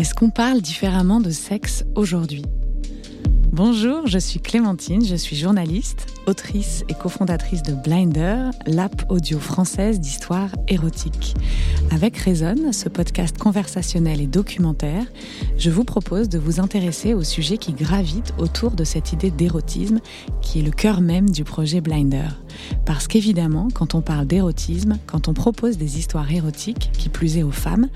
Est-ce qu'on parle différemment de sexe aujourd'hui? Bonjour, je suis Clémentine, je suis journaliste, autrice et cofondatrice de Blinder, l'app audio française d'histoire érotique. Avec Raison, ce podcast conversationnel et documentaire, je vous propose de vous intéresser aux sujets qui gravitent autour de cette idée d'érotisme qui est le cœur même du projet Blinder. Parce qu'évidemment, quand on parle d'érotisme, quand on propose des histoires érotiques, qui plus est aux femmes,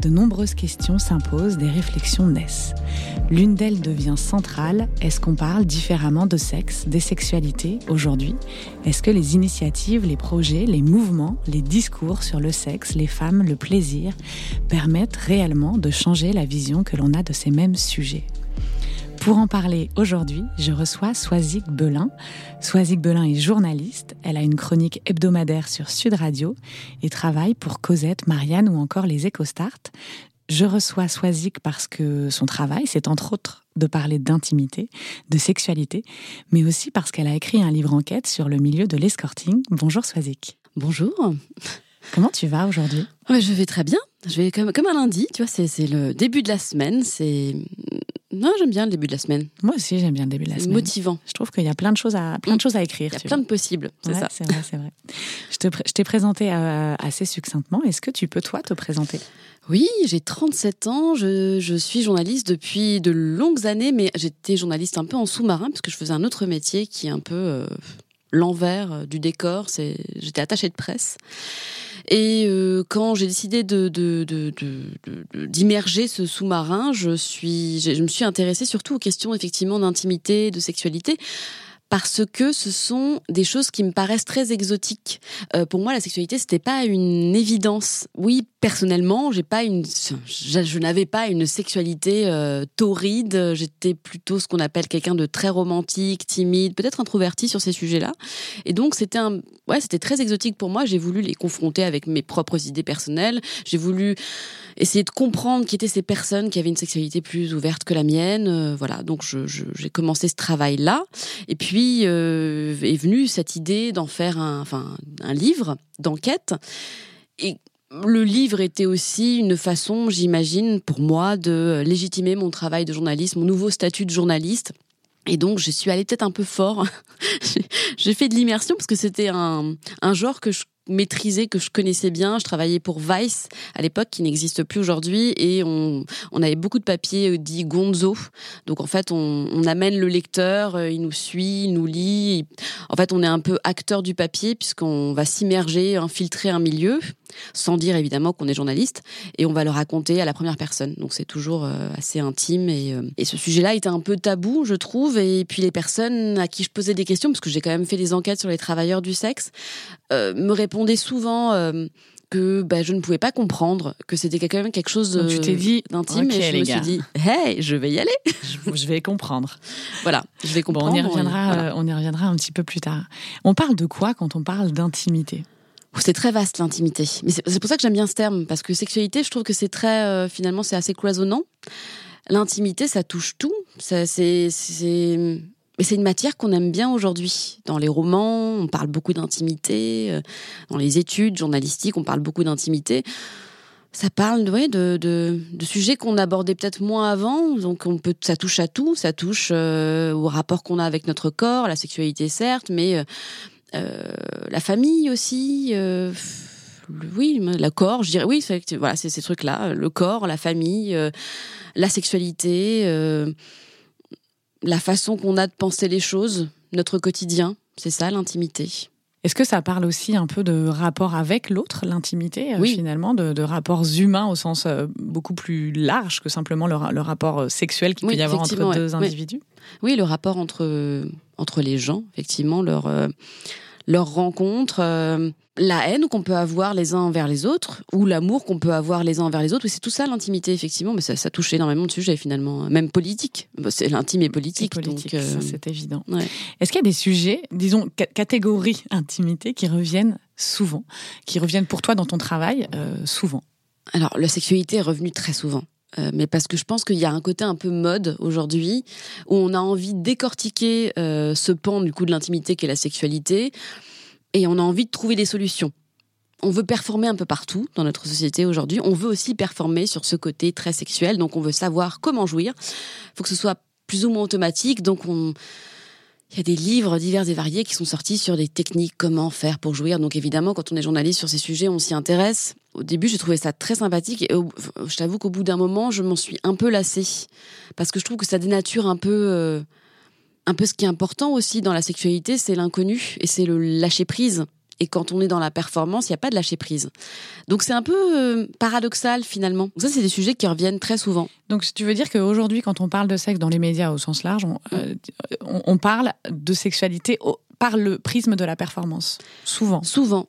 de nombreuses questions s'imposent, des réflexions naissent. L'une d'elles devient centrale, est-ce qu'on parle différemment de sexe, des sexualités aujourd'hui? Est-ce que les initiatives, les projets, les mouvements, les discours sur le sexe, les femmes, le plaisir permettent réellement de changer la vision que l'on a de ces mêmes sujets? Pour en parler aujourd'hui, je reçois Swazik Belin. Swazik Belin est journaliste. Elle a une chronique hebdomadaire sur Sud Radio et travaille pour Cosette, Marianne ou encore les EcoStart. Je reçois Swazik parce que son travail, c'est entre autres de parler d'intimité, de sexualité, mais aussi parce qu'elle a écrit un livre enquête sur le milieu de l'escorting. Bonjour Swazik. Bonjour. Comment tu vas aujourd'hui? Je vais très bien. Je vais comme, comme un lundi, tu vois, c'est le début de la semaine, c'est non, j'aime bien le début de la semaine. Moi aussi, j'aime bien le début de la semaine. motivant. Je trouve qu'il y a plein de choses à, plein de choses à écrire. Il y a plein de possibles, c'est ça. C'est vrai, c'est vrai. Je, t'ai présenté euh, assez succinctement. Est-ce que tu peux, toi, te présenter? Oui, j'ai 37 ans. Je, je, suis journaliste depuis de longues années, mais j'étais journaliste un peu en sous-marin, parce que je faisais un autre métier qui est un peu euh, l'envers euh, du décor. J'étais attachée de presse. Et euh, quand j'ai décidé de, d'immerger ce sous-marin, je, je me suis intéressée surtout aux questions effectivement d'intimité, de sexualité parce que ce sont des choses qui me paraissent très exotiques. Euh, pour moi, la sexualité, c'était pas une évidence. Oui, personnellement, pas une, je, n'avais pas une sexualité euh, torride. J'étais plutôt ce qu'on appelle quelqu'un de très romantique, timide, peut-être introverti sur ces sujets-là. Et donc, c'était un, ouais, très exotique pour moi. J'ai voulu les confronter avec mes propres idées personnelles. J'ai voulu essayer de comprendre qui étaient ces personnes qui avaient une sexualité plus ouverte que la mienne. Euh, voilà, donc j'ai commencé ce travail-là. Et puis euh, est venue cette idée d'en faire un, enfin, un livre d'enquête. Et le livre était aussi une façon, j'imagine, pour moi, de légitimer mon travail de journaliste, mon nouveau statut de journaliste. Et donc, je suis allée peut-être un peu fort. J'ai fait de l'immersion parce que c'était un, un genre que je maîtrisé, que je connaissais bien. Je travaillais pour Vice à l'époque, qui n'existe plus aujourd'hui, et on, avait beaucoup de papiers euh, dits gonzo. Donc en fait, on, on, amène le lecteur, euh, il nous suit, il nous lit. En fait, on est un peu acteur du papier puisqu'on va s'immerger, infiltrer un milieu, sans dire évidemment qu'on est journaliste, et on va le raconter à la première personne. Donc c'est toujours euh, assez intime et, et ce sujet-là était un peu tabou, je trouve. Et puis les personnes à qui je posais des questions, parce que j'ai quand même fait des enquêtes sur les travailleurs du sexe, me répondait souvent euh, que bah, je ne pouvais pas comprendre, que c'était quand même quelque chose Donc, tu t'es dit d'intime et je me suis dit, hey, je vais y aller. je vais comprendre. voilà, je vais comprendre. on, y reviendra, euh, on y reviendra un petit peu plus tard. On parle de quoi quand on parle d'intimité? C'est très vaste l'intimité, mais c'est pour ça que j'aime bien ce terme parce que sexualité, je trouve que c'est très euh, finalement c'est assez cloisonnant. L'intimité, ça touche tout. Ça, c'est mais c'est une matière qu'on aime bien aujourd'hui. Dans les romans, on parle beaucoup d'intimité. Euh, dans les études journalistiques, on parle beaucoup d'intimité. Ça parle de, de, sujets qu'on abordait peut-être moins avant. Donc on peut, ça touche à tout. Ça touche euh, au rapport qu'on a avec notre corps, la sexualité certes, mais euh, la famille aussi. oui, le corps, je dirais oui, voilà, c'est ces trucs-là, le corps, la famille, la sexualité la façon qu'on a de penser les choses, notre quotidien, c'est ça l'intimité. Est-ce que ça parle aussi un peu de rapport avec l'autre, l'intimité, euh, finalement, de, rapports humains au sens euh, beaucoup plus large que simplement le, rapport euh, sexuel qu'il peut y avoir entre deux individus? Oui, le rapport entre, entre les gens, effectivement, leur, leur rencontre, la haine qu'on peut avoir les uns envers les autres ou l'amour qu'on peut avoir les uns envers les autres. C'est tout ça l'intimité, effectivement, mais ça, ça touche énormément de sujets finalement, même politique. Bah, c'est l'intime et politique. politique euh, c'est évident. Est-ce qu'il y a des sujets, disons, catégories intimité qui reviennent souvent, qui reviennent pour toi dans ton travail euh, souvent? Alors, la sexualité est revenue très souvent. Euh, mais parce que je pense qu'il y a un côté un peu mode aujourd'hui où on a envie de décortiquer ce pan du coup de l'intimité qu'est la sexualité et on a envie de trouver des solutions. on veut performer un peu partout dans notre société aujourd'hui. On veut aussi performer sur ce côté très sexuel. Donc, on veut savoir comment jouir. Il faut que ce soit plus ou moins automatique. Donc, on, il y a des livres divers et variés qui sont sortis sur des techniques, comment faire pour jouir. Donc évidemment, quand on est journaliste sur ces sujets, on s'y intéresse. Au début, j'ai trouvé ça très sympathique et je t'avoue qu'au bout d'un moment, je m'en suis un peu lassée parce que je trouve que ça dénature un peu, euh, un peu ce qui est important aussi dans la sexualité, c'est l'inconnu et c'est le lâcher prise. Et quand on est dans la performance, il n'y a pas de lâcher prise. Donc c'est un peu euh, paradoxal finalement. ça, c'est des sujets qui reviennent très souvent. Donc tu veux dire qu'aujourd'hui, quand on parle de sexe dans les médias au sens large, on, euh, on, parle de sexualité par le prisme de la performance. Souvent. Souvent.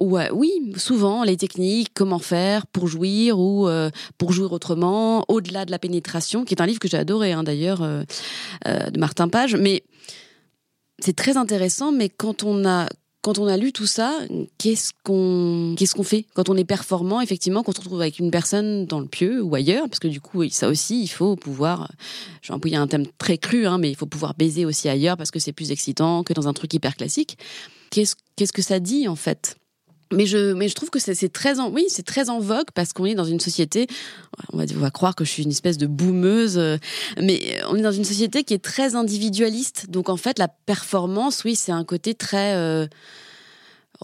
Ouais, oui, souvent les techniques, comment faire pour jouir ou euh, pour jouir autrement, au-delà de la pénétration, qui est un livre que j'ai adoré hein, d'ailleurs de Martin Page. Mais c'est très intéressant, mais quand on a quand on a lu tout ça, qu'est-ce qu'on qu'est-ce qu'on fait quand on est performant effectivement quand on se retrouve avec une personne dans le pieu ou ailleurs? Parce que du coup ça aussi il faut pouvoir je vais employer un thème très cru hein, mais il faut pouvoir baiser aussi ailleurs parce que c'est plus excitant que dans un truc hyper classique. Qu'est-ce qu'est-ce que ça dit en fait? Mais je, mais je trouve que c'est très en, oui, c'est très en vogue parce qu'on est dans une société, on va, on va croire que je suis une espèce de boumeuse, euh, mais on est dans une société qui est très individualiste. Donc en fait, la performance, oui, c'est un côté très, euh,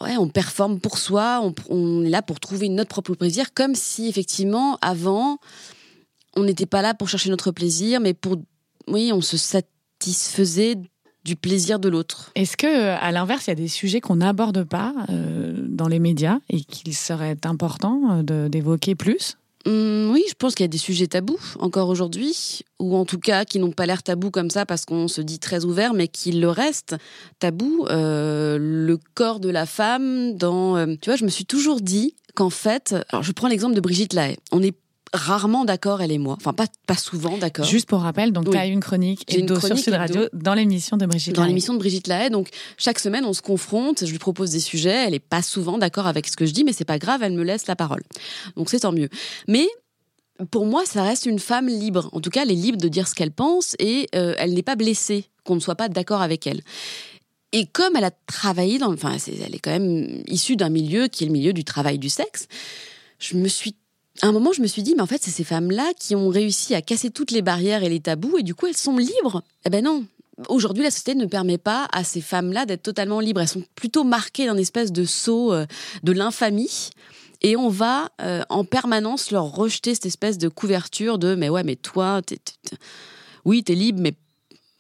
ouais, on performe pour soi, on, on, est là pour trouver notre propre plaisir, comme si effectivement avant, on n'était pas là pour chercher notre plaisir, mais pour, oui, on se satisfaisait du plaisir de l'autre. Est-ce que, à l'inverse, il y a des sujets qu'on n'aborde pas euh, dans les médias et qu'il serait important euh, d'évoquer plus? Hum, oui, je pense qu'il y a des sujets tabous encore aujourd'hui, ou en tout cas qui n'ont pas l'air tabous comme ça parce qu'on se dit très ouvert, mais qui le restent tabou. Euh, le corps de la femme, dans, tu vois, je me suis toujours dit qu'en fait, alors je prends l'exemple de Brigitte Lahaye. On est rarement d'accord, elle et moi. Enfin, pas, pas souvent d'accord. Juste pour rappel, donc tu as une chronique et une sur Sud Radio dans l'émission de Brigitte Dans l'émission de Brigitte Lahaye. Donc, chaque semaine, on se confronte, je lui propose des sujets, elle est pas souvent d'accord avec ce que je dis, mais c'est pas grave, elle me laisse la parole. Donc, c'est tant mieux. Mais, pour moi, ça reste une femme libre. En tout cas, elle est libre de dire ce qu'elle pense et euh, elle n'est pas blessée qu'on ne soit pas d'accord avec elle. Et comme elle a travaillé dans, enfin, elle est quand même issue d'un milieu qui est le milieu du travail du sexe, je me suis à un moment, je me suis dit, mais en fait, c'est ces femmes-là qui ont réussi à casser toutes les barrières et les tabous, et du coup, elles sont libres. Eh ben non. Aujourd'hui, la société ne permet pas à ces femmes-là d'être totalement libres. Elles sont plutôt marquées d'un espèce de saut euh, de l'infamie. Et on va euh, en permanence leur rejeter cette espèce de couverture de mais ouais, mais toi, t'es, t'es, oui, t'es libre, mais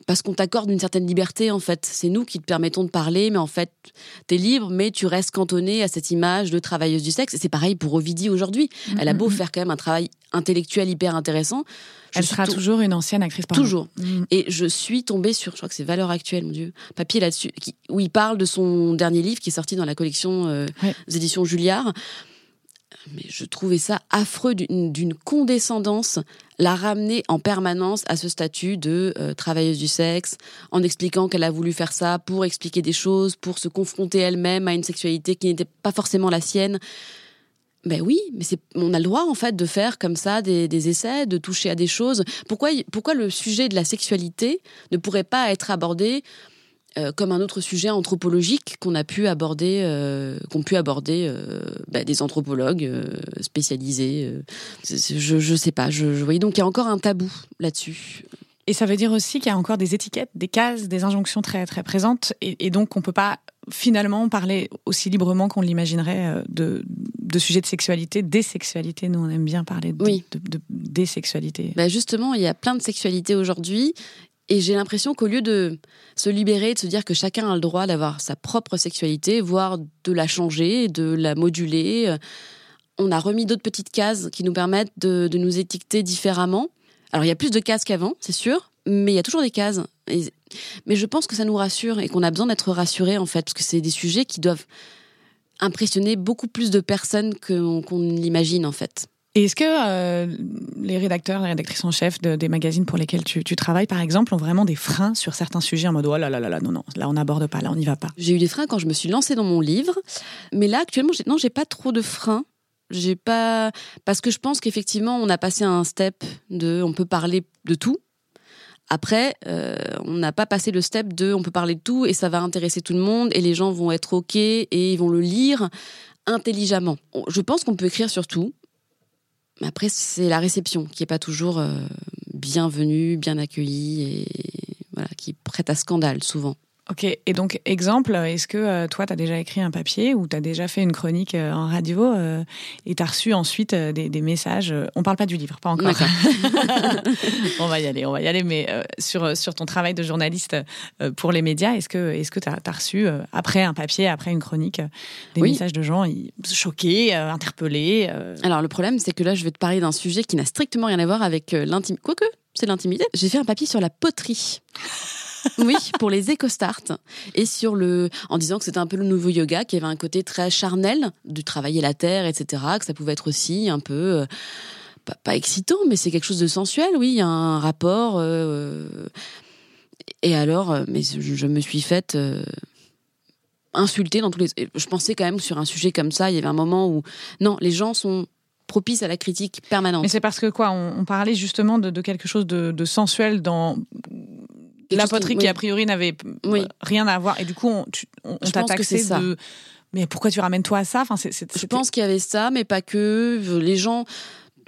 parce qu'on t'accorde une certaine liberté en fait. C'est nous qui te permettons de parler, mais en fait, t'es libre, mais tu restes cantonné à cette image de travailleuse du sexe. Et c'est pareil pour Ovidie aujourd'hui. Mm-hmm. Elle a beau faire quand même un travail intellectuel hyper intéressant. Elle sera toujours une ancienne actrice porno. Toujours. Mm. Et je suis tombée sur, je crois que c'est Valeurs Actuelles, mon Dieu, papier là-dessus, où il parle de son dernier livre qui est sorti dans la collection euh, des éditions Julliard mais je trouvais ça affreux d'une condescendance, la ramener en permanence à ce statut de euh, travailleuse du sexe, en expliquant qu'elle a voulu faire ça pour expliquer des choses, pour se confronter elle-même à une sexualité qui n'était pas forcément la sienne. Ben oui, mais c'est, on a le droit en fait de faire comme ça des, des, essais, de toucher à des choses. Pourquoi, pourquoi le sujet de la sexualité ne pourrait pas être abordé euh, comme un autre sujet anthropologique qu'on a pu aborder, euh, qu'ont pu aborder euh, bah, des anthropologues spécialisés. je, je sais pas. Je, je voyais donc qu'il y a encore un tabou là-dessus. Et ça veut dire aussi qu'il y a encore des étiquettes, des cases, des injonctions très très présentes, et, et donc on peut pas finalement parler aussi librement qu'on l'imaginerait de, de sujets de sexualité, des sexualités. Nous, on aime bien parler de, oui. de, de des sexualités. Bah justement, il y a plein de sexualités aujourd'hui, et j'ai l'impression qu'au lieu de se libérer, de se dire que chacun a le droit d'avoir sa propre sexualité, voire de la changer, de la moduler, euh, on a remis d'autres petites cases qui nous permettent de, nous étiqueter différemment. Alors il y a plus de cases qu'avant, c'est sûr, mais il y a toujours des cases. mais je pense que ça nous rassure et qu'on a besoin d'être rassurés en fait, parce que c'est des sujets qui doivent impressionner beaucoup plus de personnes qu'on l'imagine en fait est-ce que euh, les rédacteurs, les rédactrices en chef de, des magazines pour lesquels tu, tu, travailles, par exemple, ont vraiment des freins sur certains sujets en mode oh là là là là non non là on n'aborde pas, là on n'y va pas? J'ai eu des freins quand je me suis lancée dans mon livre, mais là actuellement non j'ai pas trop de freins. J'ai pas parce que je pense qu'effectivement on a passé un step de on peut parler de tout. Après, euh, on n'a pas passé le step de on peut parler de tout et ça va intéresser tout le monde et les gens vont être ok et ils vont le lire intelligemment. Je pense qu'on peut écrire sur tout. Après, c'est la réception qui n'est pas toujours euh, bienvenue, bien accueillie et voilà, qui prête à scandale souvent. Ok, et donc exemple, est-ce que euh, toi, tu as déjà écrit un papier ou tu as déjà fait une chronique euh, en radio euh, et tu as reçu ensuite des, des, messages On parle pas du livre, pas encore. on va y aller, on va y aller, mais sur, sur ton travail de journaliste pour les médias, est-ce que est-ce que tu as, reçu, après un papier, après une chronique, des messages de gens choqués, interpellés Alors le problème, c'est que là, je vais te parler d'un sujet qui n'a strictement rien à voir avec l'intimité. Quoique, c'est l'intimité. J'ai fait un papier sur la poterie oui, pour les éco-start. Et sur le, en disant que c'était un peu le nouveau yoga, qui avait un côté très charnel, du travailler la terre, etc., que ça pouvait être aussi un peu, euh, pas, excitant, mais c'est quelque chose de sensuel, oui, il y a un rapport. Euh, et alors, euh, mais je, me suis faite insulter dans tous les. Je pensais quand même sur un sujet comme ça, il y avait un moment où non, les gens sont propices à la critique permanente. Mais c'est parce que quoi on, parlait justement de, quelque chose de, sensuel dans la poterie qui a priori n'avait rien à voir. Et du coup on, t'a taxé de mais pourquoi tu ramènes toi à ça? Enfin je pense qu'il y avait ça mais pas que. Les gens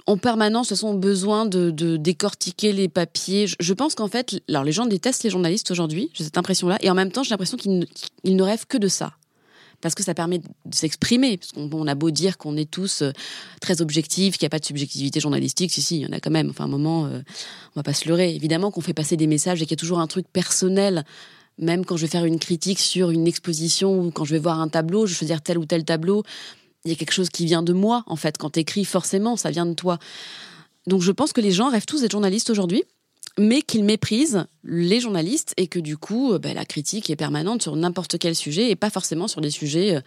en permanence, ont besoin de, décortiquer les papiers. Je, pense qu'en fait, alors les gens détestent les journalistes aujourd'hui, j'ai cette impression-là, et en même temps, j'ai l'impression qu'ils ne rêvent que de ça parce que ça permet de s'exprimer. Parce qu'on a beau dire qu'on est tous euh, très objectifs, qu'il n'y a pas de subjectivité journalistique, si, si, il y en a quand même. Enfin, un moment, euh, on va pas se leurrer. Évidemment qu'on fait passer des messages et qu'il y a toujours un truc personnel. Même quand je vais faire une critique sur une exposition ou quand je vais voir un tableau, je vais choisir tel ou tel tableau, il y a quelque chose qui vient de moi, en fait. Quand tu écris, forcément, ça vient de toi. Donc je pense que les gens rêvent tous d'être journalistes aujourd'hui mais qu'ils méprisent les journalistes et que du coup, euh, bah, la critique est permanente sur n'importe quel sujet et pas forcément sur des sujets euh,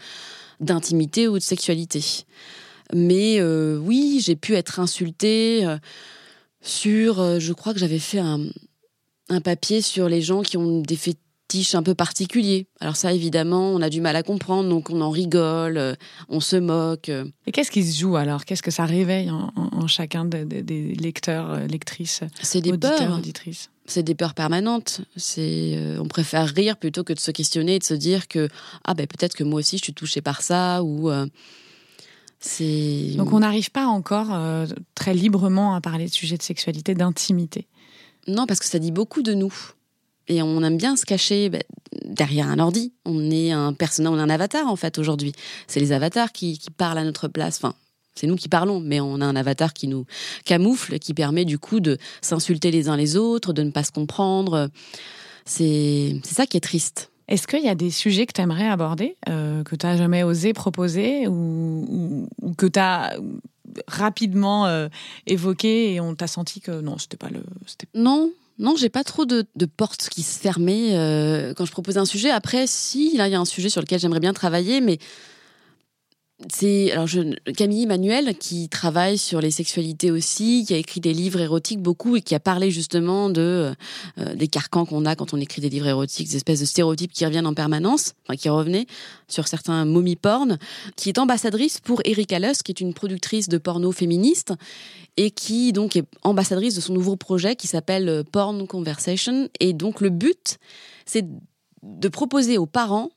d'intimité ou de sexualité. Mais euh, oui, j'ai pu être insultée sur, je crois que j'avais fait un, un, papier sur les gens qui ont des un peu particulier. Alors ça, évidemment, on a du mal à comprendre, donc on en rigole, euh, on se moque. Et qu'est-ce qui se joue alors? Qu'est-ce que ça réveille en, chacun des, lecteurs, euh, lectrices, C'est des peurs. auditrices? C'est des peurs permanentes. C'est, euh, on préfère rire plutôt que de se questionner et de se dire que ah ben peut-être que moi aussi je suis touchée par ça ou c'est. Donc on n'arrive pas encore très librement à parler de sujets de sexualité, d'intimité. Non, parce que ça dit beaucoup de nous. Et on aime bien se cacher bah, derrière un ordi. On est un personnage, on est un avatar en fait aujourd'hui. C'est les avatars qui, parlent à notre place. Enfin, c'est nous qui parlons, mais on a un avatar qui nous camoufle, qui permet du coup de s'insulter les uns les autres, de ne pas se comprendre. C'est ça qui est triste. Est-ce qu'il y a des sujets que tu aimerais aborder, euh, que tu n'as jamais osé proposer ou, que tu as rapidement euh, évoqué et on t'a senti que non, c'était pas le. Non, non, j'ai pas trop de, portes qui se fermaient euh, quand je propose un sujet. Après, si, là, il y a un sujet sur lequel j'aimerais bien travailler, mais c'est alors je, Camille Emmanuel qui travaille sur les sexualités aussi, qui a écrit des livres érotiques beaucoup et qui a parlé justement de euh, des carcans qu'on a quand on écrit des livres érotiques, des espèces de stéréotypes qui reviennent en permanence, enfin qui revenaient sur certains mommy porn, qui est ambassadrice pour Erika Luss, qui est une productrice de porno féministe et qui donc est ambassadrice de son nouveau projet qui s'appelle euh, Porn Conversation. Et donc le but c'est de proposer aux parents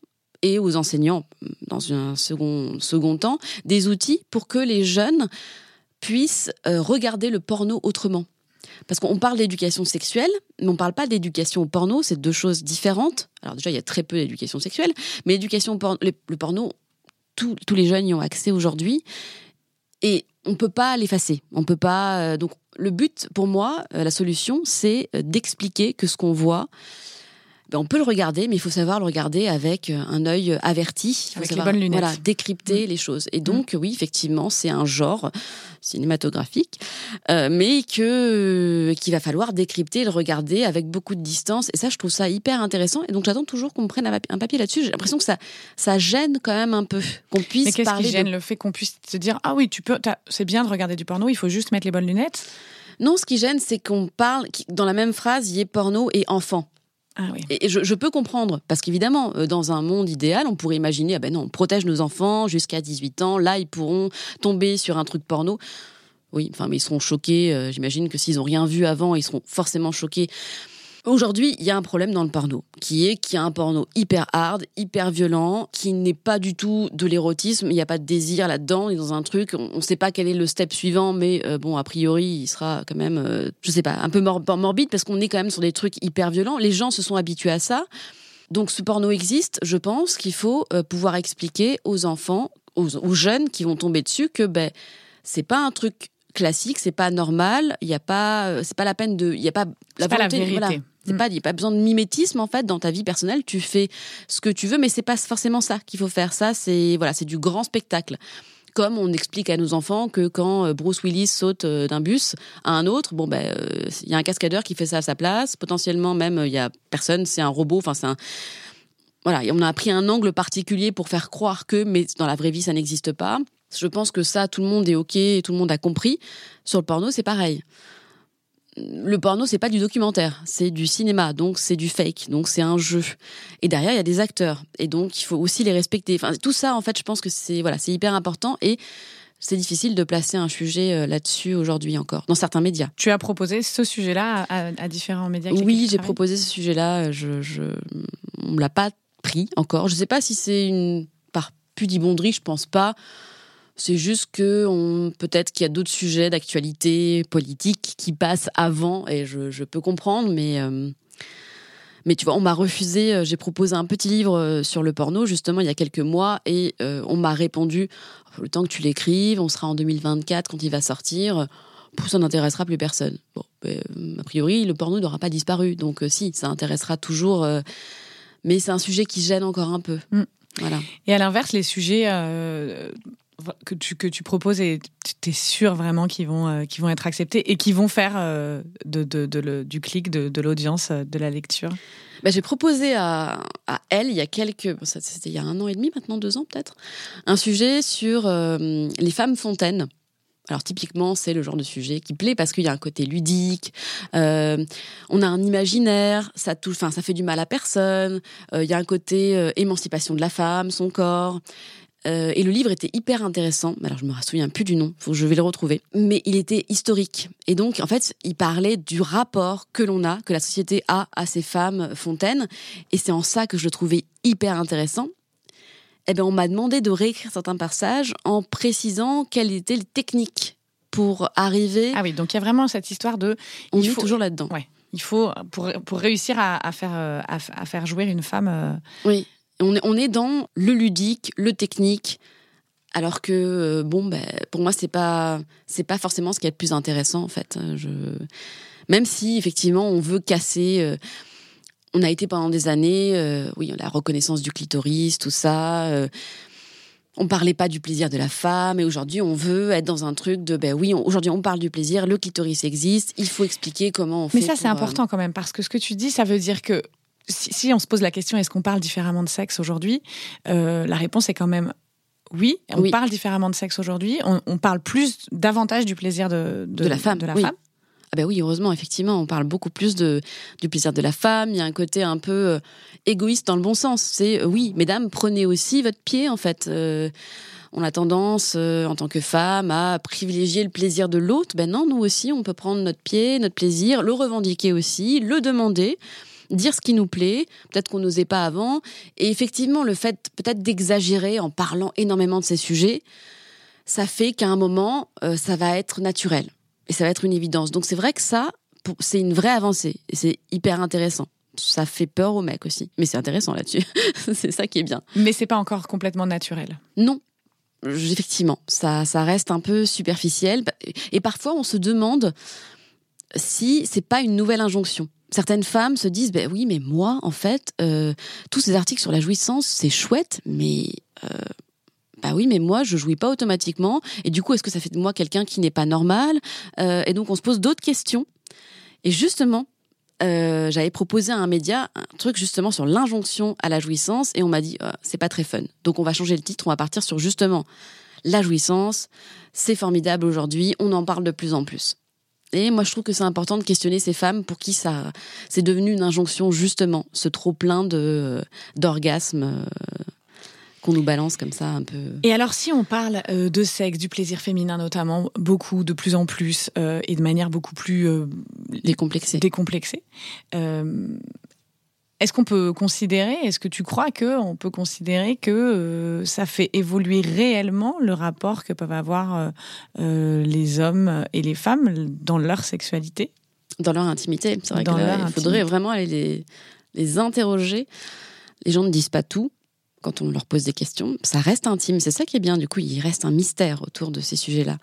et aux enseignants, dans un second, second temps, des outils pour que les jeunes puissent euh, regarder le porno autrement. Parce qu'on parle d'éducation sexuelle, mais on ne parle pas d'éducation au porno, c'est deux choses différentes. Alors déjà, il y a très peu d'éducation sexuelle, mais l'éducation porno, le porno, tous les jeunes y ont accès aujourd'hui, et on ne peut pas l'effacer. On peut pas. Euh, donc, le but, pour moi, euh, la solution, c'est d'expliquer que ce qu'on voit, ben, on peut le regarder, mais il faut savoir le regarder avec euh, un œil euh, averti. avec les bonnes lunettes. Voilà, décrypter mm. les choses. Et donc, mm. oui, effectivement, c'est un genre cinématographique, euh, mais que qu'il va falloir décrypter, le regarder avec beaucoup de distance. Et ça, je trouve ça hyper intéressant. Et donc, j'attends toujours qu'on me prenne un papier là-dessus. J'ai l'impression que ça, ça gêne quand même un peu qu'on puisse. Mais qu'est-ce qui gêne? Le fait qu'on puisse se dire ah oui, tu peux, c'est bien de regarder du porno, il faut juste mettre les bonnes lunettes? Non, ce qui gêne, c'est qu'on parle, dans la même phrase, il y ait porno et enfant. Ah et je, peux comprendre, parce qu'évidemment, euh, dans un monde idéal, on pourrait imaginer, ah ben non, on protège nos enfants jusqu'à 18 ans, là, ils pourront tomber sur un truc porno. Oui, enfin, mais ils seront choqués. Euh, j'imagine que s'ils n'ont rien vu avant, ils seront forcément choqués. Aujourd'hui, il y a un problème dans le porno, qui est qu'il y a un porno hyper hard, hyper violent, qui n'est pas du tout de l'érotisme, il n'y a pas de désir là-dedans, on est dans un truc, on ne sait pas quel est le step suivant, mais euh, bon, a priori, il sera quand même, euh, je sais pas, un peu morbide, parce qu'on est quand même sur des trucs hyper violents. Les gens se sont habitués à ça. Donc ce porno existe, je pense qu'il faut euh, pouvoir expliquer aux enfants, aux, jeunes qui vont tomber dessus que ben c'est pas un truc classique, c'est pas normal, il y a pas c'est pas la peine de il y a pas la, pas la vérité. Il n'y a pas besoin de mimétisme en fait dans ta vie personnelle. Tu fais ce que tu veux, mais c'est pas forcément ça qu'il faut faire. Ça, c'est voilà, c'est du grand spectacle. Comme on explique à nos enfants que quand euh, Bruce Willis saute euh, d'un bus à un autre, bon ben, euh, il y a un cascadeur qui fait ça à sa place. Potentiellement même, il y a personne, c'est un robot. Enfin, c'est un voilà, on a pris un angle particulier pour faire croire que, mais dans la vraie vie, ça n'existe pas. Je pense que ça, tout le monde est ok, tout le monde a compris. Sur le porno, c'est pareil le porno, c'est pas du documentaire, c'est du cinéma, donc c'est du fake, donc c'est un jeu. Et derrière, il y a des acteurs, et donc il faut aussi les respecter. Enfin, tout ça, en fait, je pense que c'est voilà, c'est hyper important et c'est difficile de placer un sujet euh, là-dessus aujourd'hui encore, dans certains médias. Tu as proposé ce sujet-là à, différents médias Oui, j'ai proposé ce sujet-là. Je, je, on me l'a pas pris encore. Je sais pas si c'est une par pudibonderie, je pense pas. C'est juste que peut-être qu'il y a d'autres sujets d'actualité politique qui passent avant, et je, peux comprendre, mais euh, mais tu vois, on m'a refusé. Euh, j'ai proposé un petit livre euh, sur le porno justement il y a quelques mois, et on m'a répondu le temps que tu l'écrives, on sera en 2024 quand il va sortir. Ça n'intéressera plus personne. Bon, ben, a priori, le porno n'aura pas disparu, donc si, ça intéressera toujours. mais c'est un sujet qui gêne encore un peu. Mm. Voilà. Et à l'inverse, les sujets que tu, que tu proposes et tu es sûr vraiment qu'ils vont, euh, vont être acceptés et qui vont faire euh, de, de, du clic, de, l'audience, euh, de la lecture? Bah, J'ai proposé à, à, elle, il y a quelques. C'était il y a un an et demi, maintenant deux ans peut-être, un sujet sur les femmes fontaines. Alors typiquement, c'est le genre de sujet qui plaît parce qu'il y a un côté ludique, on a un imaginaire, ça touche, enfin ça fait du mal à personne. Il y a un côté émancipation de la femme, son corps. Euh, et le livre était hyper intéressant. Alors je me souviens plus du nom, faut que je vais le retrouver. Mais il était historique. Et donc en fait, il parlait du rapport que l'on a, que la société a à ces femmes fontaines. Et c'est en ça que je le trouvais hyper intéressant. Eh bien, on m'a demandé de réécrire certains passages en précisant quelles étaient les techniques pour arriver. Ah oui, donc il y a vraiment cette histoire de. On est toujours là-dedans. Ouais. Il faut pour, pour réussir à, faire euh, à, faire jouer une femme. Euh, oui. On est, on est dans le ludique, le technique, alors que euh, bon, ben, pour moi c'est pas c'est pas forcément ce qui est le plus intéressant en fait. Je... Même si effectivement on veut casser. Euh, on a été pendant des années, euh, oui, la reconnaissance du clitoris, tout ça. on parlait pas du plaisir de la femme, et aujourd'hui on veut être dans un truc de ben oui, aujourd'hui on parle du plaisir, le clitoris existe, il faut expliquer comment on fait. Mais ça c'est important quand même parce que ce que tu dis, ça veut dire que si, on se pose la question est-ce qu'on parle différemment de sexe aujourd'hui, euh, la réponse est quand même oui. On parle différemment de sexe aujourd'hui. On, parle plus davantage du plaisir de, de, la femme. De la femme. Ah ben oui, heureusement, effectivement, on parle beaucoup plus de, du plaisir de la femme. Il y a un côté un peu euh, égoïste dans le bon sens. C'est euh, oui, mesdames, prenez aussi votre pied en fait. on a tendance, en tant que femme, à privilégier le plaisir de l'autre. Ben non, nous aussi, on peut prendre notre pied, notre plaisir, le revendiquer aussi, le demander dire ce qui nous plaît, peut-être qu'on n'osait pas avant. Et effectivement, le fait peut-être d'exagérer en parlant énormément de ces sujets, ça fait qu'à un moment, euh, ça va être naturel. Et ça va être une évidence. Donc c'est vrai que ça, c'est une vraie avancée. Et c'est hyper intéressant. Ça fait peur aux mecs aussi. Mais c'est intéressant là-dessus. c'est ça qui est bien. Mais c'est pas encore complètement naturel. Non, effectivement, ça, ça reste un peu superficiel. Et parfois, on se demande si c'est pas une nouvelle injonction certaines femmes se disent ben oui mais moi en fait euh, tous ces articles sur la jouissance c'est chouette mais euh, bah oui mais moi je jouis pas automatiquement. Et du coup est-ce que ça fait de moi quelqu'un qui n'est pas normal euh, et donc on se pose d'autres questions. Et justement j'avais proposé à un média un truc justement sur l'injonction à la jouissance et on m'a dit c'est pas très fun. Donc on va changer le titre on va partir sur justement la jouissance. C'est formidable aujourd'hui on en parle de plus en plus et moi, je trouve que c'est important de questionner ces femmes pour qui ça, c'est devenu une injonction justement, ce trop plein de d'orgasmes euh, qu'on nous balance comme ça un peu. Et alors, si on parle euh, de sexe, du plaisir féminin notamment, beaucoup, de plus en plus, euh, et de manière beaucoup plus euh, décomplexée. décomplexée est-ce qu'on peut considérer, est-ce que tu crois que on peut considérer que ça fait évoluer réellement le rapport que peuvent avoir les hommes et les femmes dans leur sexualité? Dans leur intimité, c'est vrai qu'il faudrait vraiment aller les, les interroger. Les gens ne disent pas tout quand on leur pose des questions. Ça reste intime, c'est ça qui est bien. Du coup, il reste un mystère autour de ces sujets-là.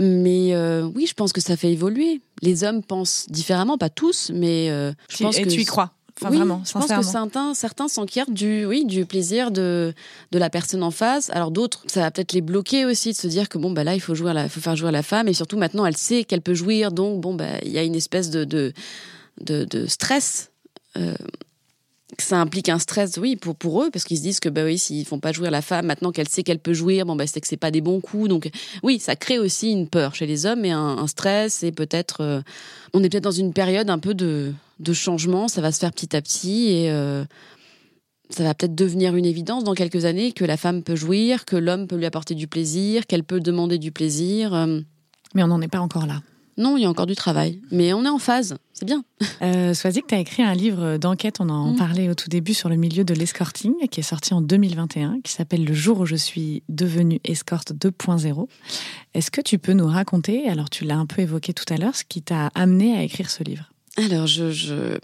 Mais euh, oui, je pense que ça fait évoluer. Les hommes pensent différemment, pas tous, mais euh, je pense et que tu y crois? Enfin, vraiment, je pense que certains, certains s'enquièrent du, oui, du plaisir de, de la personne en face. Alors d'autres, ça va peut-être les bloquer aussi de se dire que bon, bah là, il faut jouer, la, faut faire jouer la femme. Et surtout maintenant, elle sait qu'elle peut jouir, donc bon, bah il y a une espèce de, de, de, stress. Euh, ça implique un stress, oui, pour, pour eux, parce qu'ils se disent que, bah oui, s'ils font pas jouir la femme, maintenant qu'elle sait qu'elle peut jouir, bon, bah, c'est que c'est pas des bons coups. Donc, oui, ça crée aussi une peur chez les hommes et un, stress et peut-être, euh, on est peut-être dans une période un peu de, de changement, ça va se faire petit à petit et euh, ça va peut-être devenir une évidence dans quelques années que la femme peut jouir, que l'homme peut lui apporter du plaisir, qu'elle peut demander du plaisir. Euh. Mais on n'en est pas encore là. Non, il y a encore du travail, mais on est en phase, c'est bien. Euh, Soazic, tu as écrit un livre d'enquête, on en mm. parlait au tout début, sur le milieu de l'escorting, qui est sorti en 2021, qui s'appelle Le jour où je suis devenue escorte 2.0. Est-ce que tu peux nous raconter, alors tu l'as un peu évoqué tout à l'heure, ce qui t'a amené à écrire ce livre? Alors, je, je,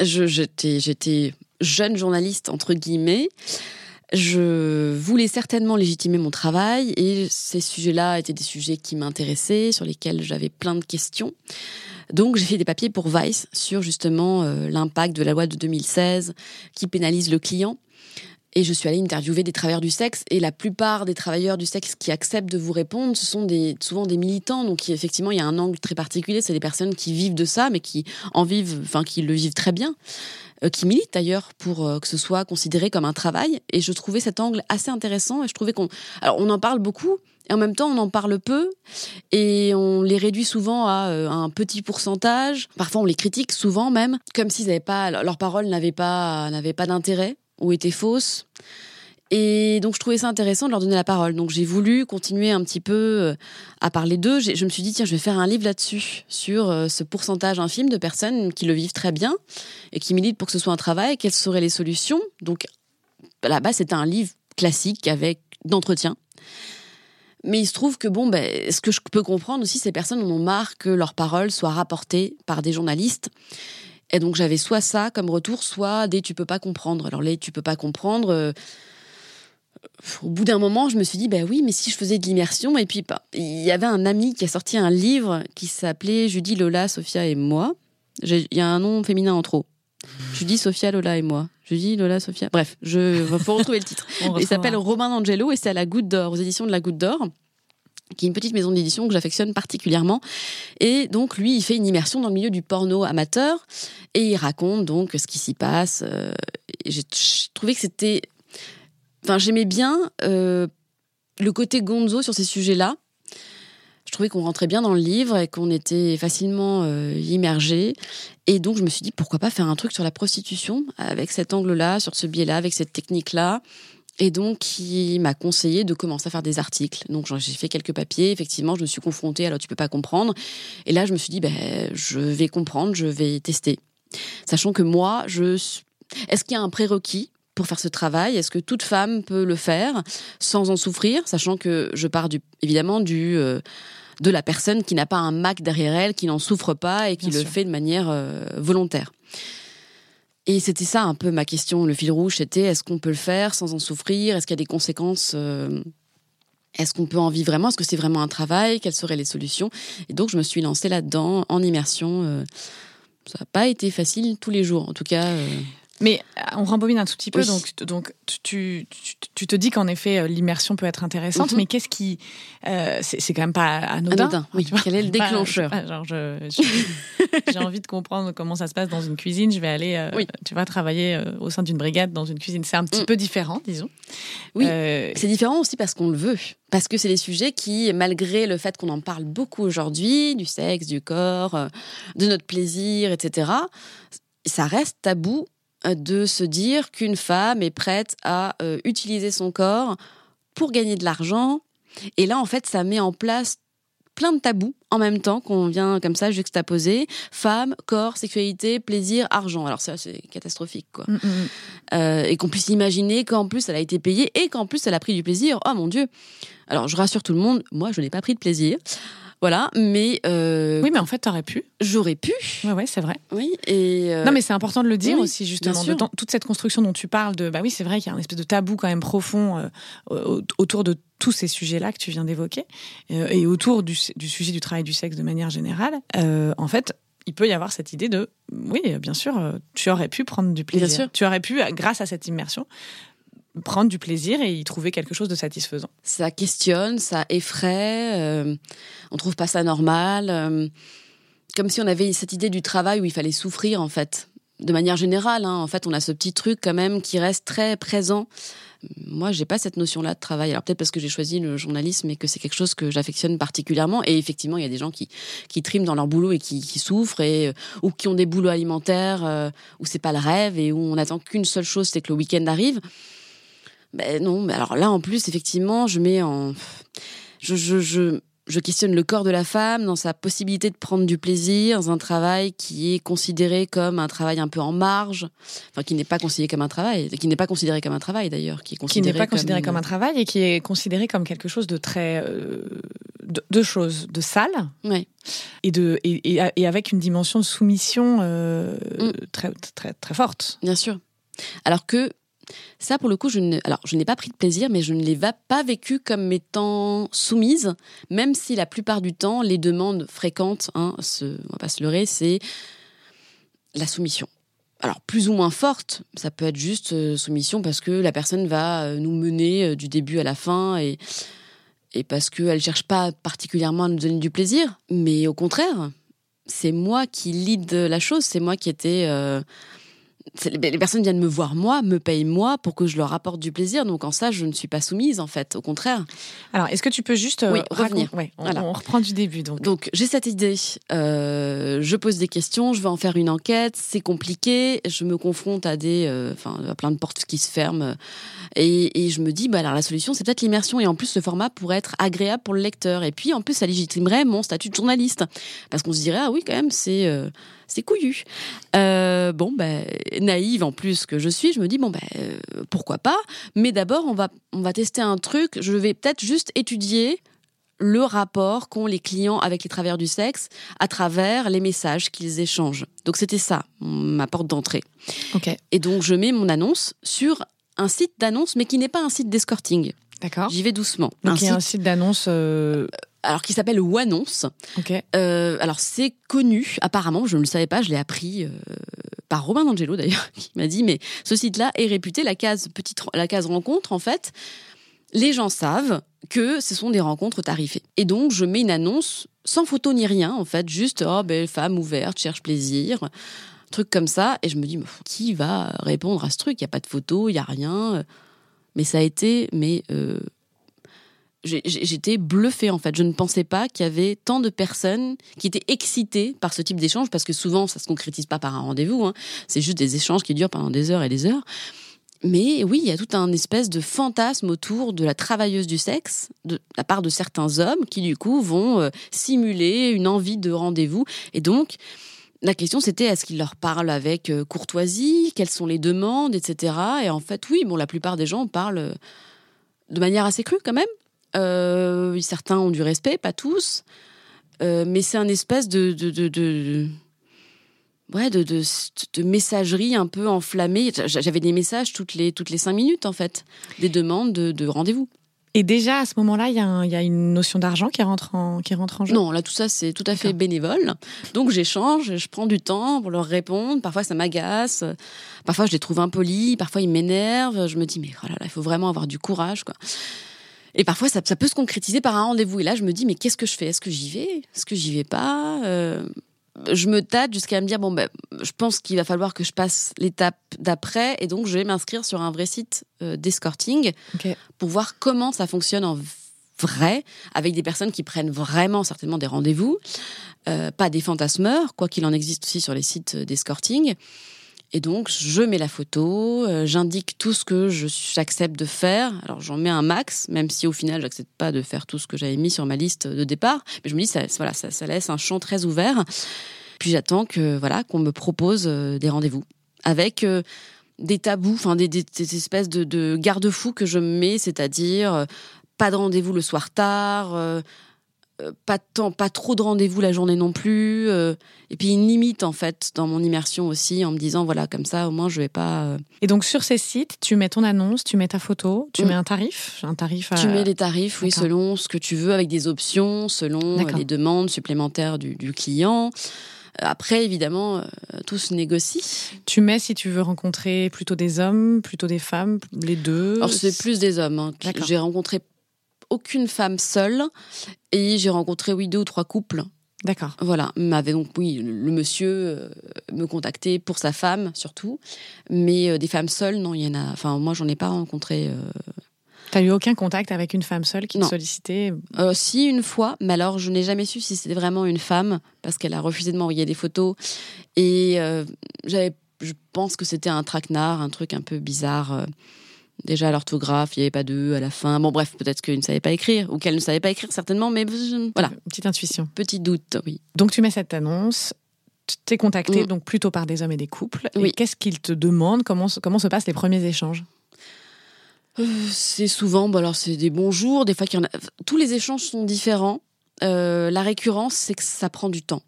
je j'étais jeune journaliste, entre guillemets. Je voulais certainement légitimer mon travail et ces sujets-là étaient des sujets qui m'intéressaient, sur lesquels j'avais plein de questions. Donc j'ai fait des papiers pour Vice sur justement euh, l'impact de la loi de 2016 qui pénalise le client. Et je suis allée interviewer des travailleurs du sexe et la plupart des travailleurs du sexe qui acceptent de vous répondre, ce sont des, souvent des militants. Donc effectivement, il y a un angle très particulier. C'est des personnes qui vivent de ça, mais qui en vivent, enfin qui le vivent très bien. Euh, qui milite d'ailleurs pour euh, que ce soit considéré comme un travail. Et je trouvais cet angle assez intéressant. Et je trouvais qu'on, alors on en parle beaucoup. Et en même temps, on en parle peu et on les réduit souvent à euh, un petit pourcentage. Parfois, on les critique souvent même, comme s'ils n'avaient pas, leurs paroles n'avaient pas, n'avaient pas d'intérêt ou étaient fausses. Et donc je trouvais ça intéressant de leur donner la parole. Donc j'ai voulu continuer un petit peu euh, à parler d'eux. Je me suis dit tiens je vais faire un livre là-dessus sur euh, ce pourcentage infime de personnes qui le vivent très bien et qui militent pour que ce soit un travail. Quelles seraient les solutions? Donc là-bas c'était un livre classique avec d'entretien. Mais il se trouve que bon, ben, ce que je peux comprendre aussi, ces personnes en ont marre que leurs paroles soient rapportées par des journalistes. Et donc j'avais soit ça comme retour, soit des tu peux pas comprendre. Alors les tu peux pas comprendre. Euh, au bout d'un moment, je me suis dit, ben oui, mais si je faisais de l'immersion, et puis bah, il y avait un ami qui a sorti un livre qui s'appelait Judy, Lola, Sophia et moi. Il y a un nom féminin en trop. Judy, Sophia, Lola et moi. Judy, Lola, Sophia. Bref, je faut retrouver le titre. il s'appelle Romain D'Angelo et c'est à la Goutte d'Or, aux éditions de la Goutte d'Or qui est une petite maison d'édition que j'affectionne particulièrement. Et donc, lui, il fait une immersion dans le milieu du porno amateur et il raconte donc ce qui s'y passe. Euh, j'ai trouvé que c'était Enfin, j'aimais bien euh, le côté gonzo sur ces sujets-là. Je trouvais qu'on rentrait bien dans le livre et qu'on était facilement euh, immergé. Et donc, je me suis dit, pourquoi pas faire un truc sur la prostitution avec cet angle-là, sur ce biais-là, avec cette technique-là. Et donc, il m'a conseillé de commencer à faire des articles. Donc, j'ai fait quelques papiers. Effectivement, je me suis confrontée. Alors, tu peux pas comprendre. Et là, je me suis dit, ben, je vais comprendre, je vais tester. Sachant que moi, je. Est-ce qu'il y a un prérequis pour faire ce travail? Est-ce que toute femme peut le faire sans en souffrir, sachant que je pars du, évidemment du euh, de la personne qui n'a pas un Mac derrière elle, qui n'en souffre pas et qui le fait de manière euh, volontaire. Et c'était ça un peu ma question, le fil rouge, c'était est-ce qu'on peut le faire sans en souffrir? Est-ce qu'il y a des conséquences euh, Est-ce qu'on peut en vivre vraiment? Est-ce que c'est vraiment un travail? Quelles seraient les solutions? Et donc je me suis lancée là-dedans en immersion. ça n'a pas été facile tous les jours, en tout cas. Mais euh, on rembobine un tout petit peu, donc, donc tu, tu, te dis qu'en effet euh, l'immersion peut être intéressante, mhm. mais qu'est-ce qui. Euh, c'est quand même pas anodin. anodin oui. Quel est le déclencheur J'ai envie de comprendre comment ça se passe dans une cuisine, je vais aller tu vas travailler au sein d'une brigade dans une cuisine. C'est un petit mm. peu différent, disons. Oui, c'est différent aussi parce qu'on le veut. Parce que c'est des sujets qui, malgré le fait qu'on en parle beaucoup aujourd'hui, du sexe, du corps, de notre plaisir, etc., ça reste tabou de se dire qu'une femme est prête à euh, utiliser son corps pour gagner de l'argent. Et là, en fait, ça met en place plein de tabous en même temps qu'on vient comme ça juxtaposer femme, corps, sexualité, plaisir, argent. Alors ça, c'est catastrophique, quoi. Mm, mm, mm. Euh, et qu'on puisse imaginer qu'en plus elle a été payée et qu'en plus elle a pris du plaisir. Oh mon dieu. Alors je rassure tout le monde, moi je n'ai pas pris de plaisir. Voilà, mais euh, oui, mais en fait, t'aurais pu. J'aurais pu. Ouais, ouais, c'est vrai. Oui, et euh, non, mais c'est important de le dire aussi justement. De toute cette construction dont tu parles, de bah oui, c'est vrai qu'il y a un espèce de tabou quand même profond euh, autour de tous ces sujets-là que tu viens d'évoquer et autour du, du, sujet du travail du sexe de manière générale. en fait, il peut y avoir cette idée de oui, bien sûr, tu aurais pu prendre du plaisir. Bien sûr. Tu aurais pu, grâce à cette immersion, prendre du plaisir et y trouver quelque chose de satisfaisant. Ça questionne, ça effraie, euh, on trouve pas ça normal, euh, comme si on avait cette idée du travail où il fallait souffrir en fait. De manière générale, hein, en fait, on a ce petit truc quand même qui reste très présent. Moi, j'ai pas cette notion-là de travail. Alors peut-être parce que j'ai choisi le journalisme et que c'est quelque chose que j'affectionne particulièrement. Et effectivement, il y a des gens qui qui triment dans leur boulot et qui, souffrent et euh, ou qui ont des boulots alimentaires euh, où c'est pas le rêve et où on attend qu'une seule chose, c'est que le week-end arrive. Ben non, mais alors là en plus effectivement, je mets en je, je, je, je questionne le corps de la femme dans sa possibilité de prendre du plaisir dans un travail qui est considéré comme un travail un peu en marge, enfin qui n'est pas considéré comme un travail, qui n'est pas considéré comme un travail d'ailleurs, qui est considéré qui n'est pas comme considéré comme un travail et qui est considéré comme quelque chose de très euh, deux choses, de sale ouais. et de et, et, avec une dimension de soumission euh, mm. très très très forte. Bien sûr. Alors que ça, pour le coup, je ne, alors, je n'ai pas pris de plaisir, mais je ne l'ai pas vécu comme étant soumise, même si la plupart du temps, les demandes fréquentes, hein, ce, on va pas se leurrer, c'est la soumission. Alors, plus ou moins forte, ça peut être juste euh, soumission parce que la personne va euh, nous mener euh, du début à la fin et, et parce qu'elle ne cherche pas particulièrement à nous donner du plaisir. Mais au contraire, c'est moi qui lead la chose, c'est moi qui étais les personnes viennent me voir moi, me payent moi pour que je leur apporte du plaisir. Donc en ça, je ne suis pas soumise en fait, au contraire. Alors est-ce que tu peux juste euh, revenir on, reprend du début donc. Donc j'ai cette idée, euh, je pose des questions, je vais en faire une enquête, c'est compliqué, je me confronte à des, euh, enfin à plein de portes qui se ferment et, je me dis bah alors la solution c'est peut-être l'immersion et en plus le format pourrait être agréable pour le lecteur et puis en plus ça légitimerait mon statut de journaliste parce qu'on se dirait ah oui quand même c'est c'est couillu. Euh, bon, ben, naïve en plus que je suis, je me dis, bon, ben, euh, pourquoi pas. Mais d'abord, on va, on va tester un truc. Je vais peut-être juste étudier le rapport qu'ont les clients avec les travailleurs du sexe à travers les messages qu'ils échangent. Donc c'était ça, ma porte d'entrée. Et donc je mets mon annonce sur un site d'annonce, mais qui n'est pas un site d'escorting. D'accord. J'y vais doucement. Donc il y a un site d'annonce euh, alors qui s'appelle Wannonce. Okay. Euh, alors c'est connu, apparemment, je ne le savais pas, je l'ai appris euh, par Romain D'Angelo d'ailleurs, qui m'a dit mais ce site-là est réputé la case petite, la case rencontre en fait. Les gens savent que ce sont des rencontres tarifées. Et donc je mets une annonce sans photo ni rien en fait, juste oh ben femme ouverte cherche plaisir truc comme ça et je me dis qui va répondre à ce truc? Il y a pas de photo il y a rien mais ça a été mais euh, j'étais bluffée en fait. Je ne pensais pas qu'il y avait tant de personnes qui étaient excitées par ce type d'échange parce que souvent ça se concrétise pas par un rendez-vous. Hein. C'est juste des échanges qui durent pendant des heures et des heures. Mais oui, il y a tout un espèce de fantasme autour de la travailleuse du sexe, de la part de certains hommes qui du coup vont euh, simuler une envie de rendez-vous. Et donc, la question c'était est-ce qu'ils leur parlent avec euh, courtoisie, quelles sont les demandes, etc. Et en fait, oui, bon, la plupart des gens parlent euh, de manière assez crue quand même. Euh, certains ont du respect, pas tous. Euh, mais c'est un espèce de, de, de, de ouais, de, de, de, messagerie un peu enflammée. J'avais des messages toutes les, toutes les cinq minutes, en fait, des demandes de, de rendez-vous. Et déjà, à ce moment-là, il y, y, a une notion d'argent qui, rentre en, qui rentre en jeu? Non, là, tout ça, c'est tout à fait bénévole. Donc, j'échange, je prends du temps pour leur répondre. Parfois, ça m'agace. Parfois, je les trouve impolis. Parfois, ils m'énervent. Je me dis, mais oh là là, il faut vraiment avoir du courage, quoi. Et parfois, ça, peut se concrétiser par un rendez-vous. Et là, je me dis, mais qu'est-ce que je fais? Est-ce que j'y vais? Est-ce que j'y vais pas? Euh, Je me tâte jusqu'à me dire, bon, ben, je pense qu'il va falloir que je passe l'étape d'après. Et donc, je vais m'inscrire sur un vrai site euh, d'escorting pour voir comment ça fonctionne en vrai, avec des personnes qui prennent vraiment certainement des rendez-vous, euh, pas des fantasmeurs, quoi qu'il en existe aussi sur les sites d'escorting. Et donc, je mets la photo, euh, j'indique tout ce que j'accepte de faire. Alors, j'en mets un max, même si au final, j'accepte pas de faire tout ce que j'avais mis sur ma liste de départ. Mais je me dis, ça, voilà, ça, laisse un champ très ouvert. Puis j'attends que voilà qu'on me propose euh, des rendez-vous avec euh, des tabous, enfin des, espèces de, de garde-fous que je mets, c'est-à-dire pas de rendez-vous le soir tard, pas de temps, pas trop de rendez-vous la journée non plus. Euh, et puis une limite en fait dans mon immersion aussi en me disant voilà comme ça au moins je vais pas. Euh, et donc sur ces sites, tu mets ton annonce, tu mets ta photo, tu mm. mets un tarif, un tarif. Tu mets les tarifs, oui, selon ce que tu veux avec des options, selon les demandes supplémentaires du, client. Après, évidemment, tout se négocie. Tu mets si tu veux rencontrer plutôt des hommes, plutôt des femmes, les deux. Alors c'est plus des hommes. Hein. J'ai rencontré aucune femme seule et j'ai rencontré oui deux ou trois couples. D'accord. Voilà, m'avait donc oui le monsieur euh, me contactait pour sa femme surtout, mais euh, des femmes seules non il y en a. Enfin moi j'en ai pas rencontré. Euh... T'as eu aucun contact avec une femme seule qui te sollicitait euh, Si une fois, mais alors je n'ai jamais su si c'était vraiment une femme parce qu'elle a refusé de m'envoyer des photos et j'avais, je pense que c'était un traquenard, un truc un peu bizarre. Déjà, l'orthographe, il n'y avait pas de à la fin. Bon, bref, peut-être qu'elle ne savait pas écrire, ou qu'elle ne savait pas écrire certainement, mais voilà. Petite intuition. Petit doute, oui. Donc, tu mets cette annonce, tu es contacté mm. donc plutôt par des hommes et des couples. Oui. Qu'est-ce qu'ils te demandent? Comment, comment se passent les premiers échanges? Euh, C'est souvent, bon, alors c'est des bonjours, des fois qu'il y en a. Tous les échanges sont différents. Euh, la récurrence, c'est que ça prend du temps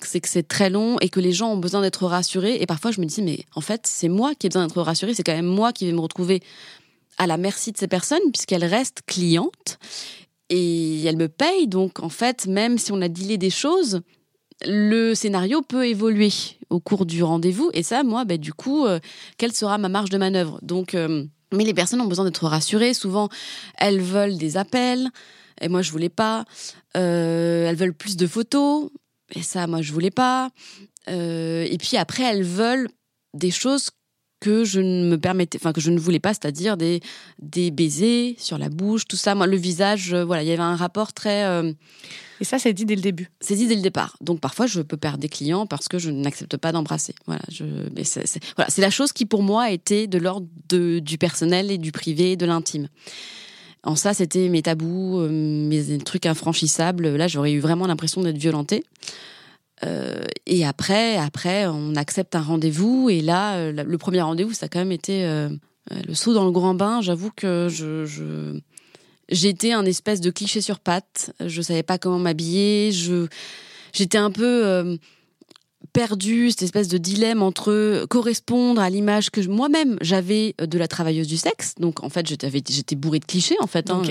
c'est que c'est très long et que les gens ont besoin d'être rassurés. Et parfois, je me dis, mais en fait, c'est moi qui ai besoin d'être rassurée. C'est quand même moi qui vais me retrouver à la merci de ces personnes puisqu'elles restent clientes et elles me payent. Donc, en fait, même si on a dealé des choses, le scénario peut évoluer au cours du rendez-vous. Et ça, moi, bah, du coup, euh, quelle sera ma marge de manœuvre? Donc, euh, mais les personnes ont besoin d'être rassurées. Souvent, elles veulent des appels. Et moi, je voulais pas. Euh, elles veulent plus de photos. Et ça, moi, je voulais pas. Euh, et puis après, elles veulent des choses que je ne me permettais, enfin que je ne voulais pas, c'est-à-dire des des baisers sur la bouche, tout ça. Moi, le visage, euh, voilà, il y avait un rapport très. Euh, et ça, c'est dit dès le début. C'est dit dès le départ. Donc parfois, je peux perdre des clients parce que je n'accepte pas d'embrasser. Voilà, je, c'est, voilà, c'est la chose qui pour moi était de l'ordre du personnel et du privé, de l'intime. En ça, c'était mes tabous, euh, mes trucs infranchissables. Là, j'aurais eu vraiment l'impression d'être violentée. Euh, et après, après, on accepte un rendez-vous. Et là, euh, le premier rendez-vous, ça a quand même été le saut dans le grand bain. J'avoue que je, j'étais un espèce de cliché sur pattes. Je savais pas comment m'habiller. Je, j'étais un peu perdu, cette espèce de dilemme entre correspondre à l'image que moi-même j'avais de la travailleuse du sexe. Donc en fait, j'étais bourrée de clichés en fait. Hein.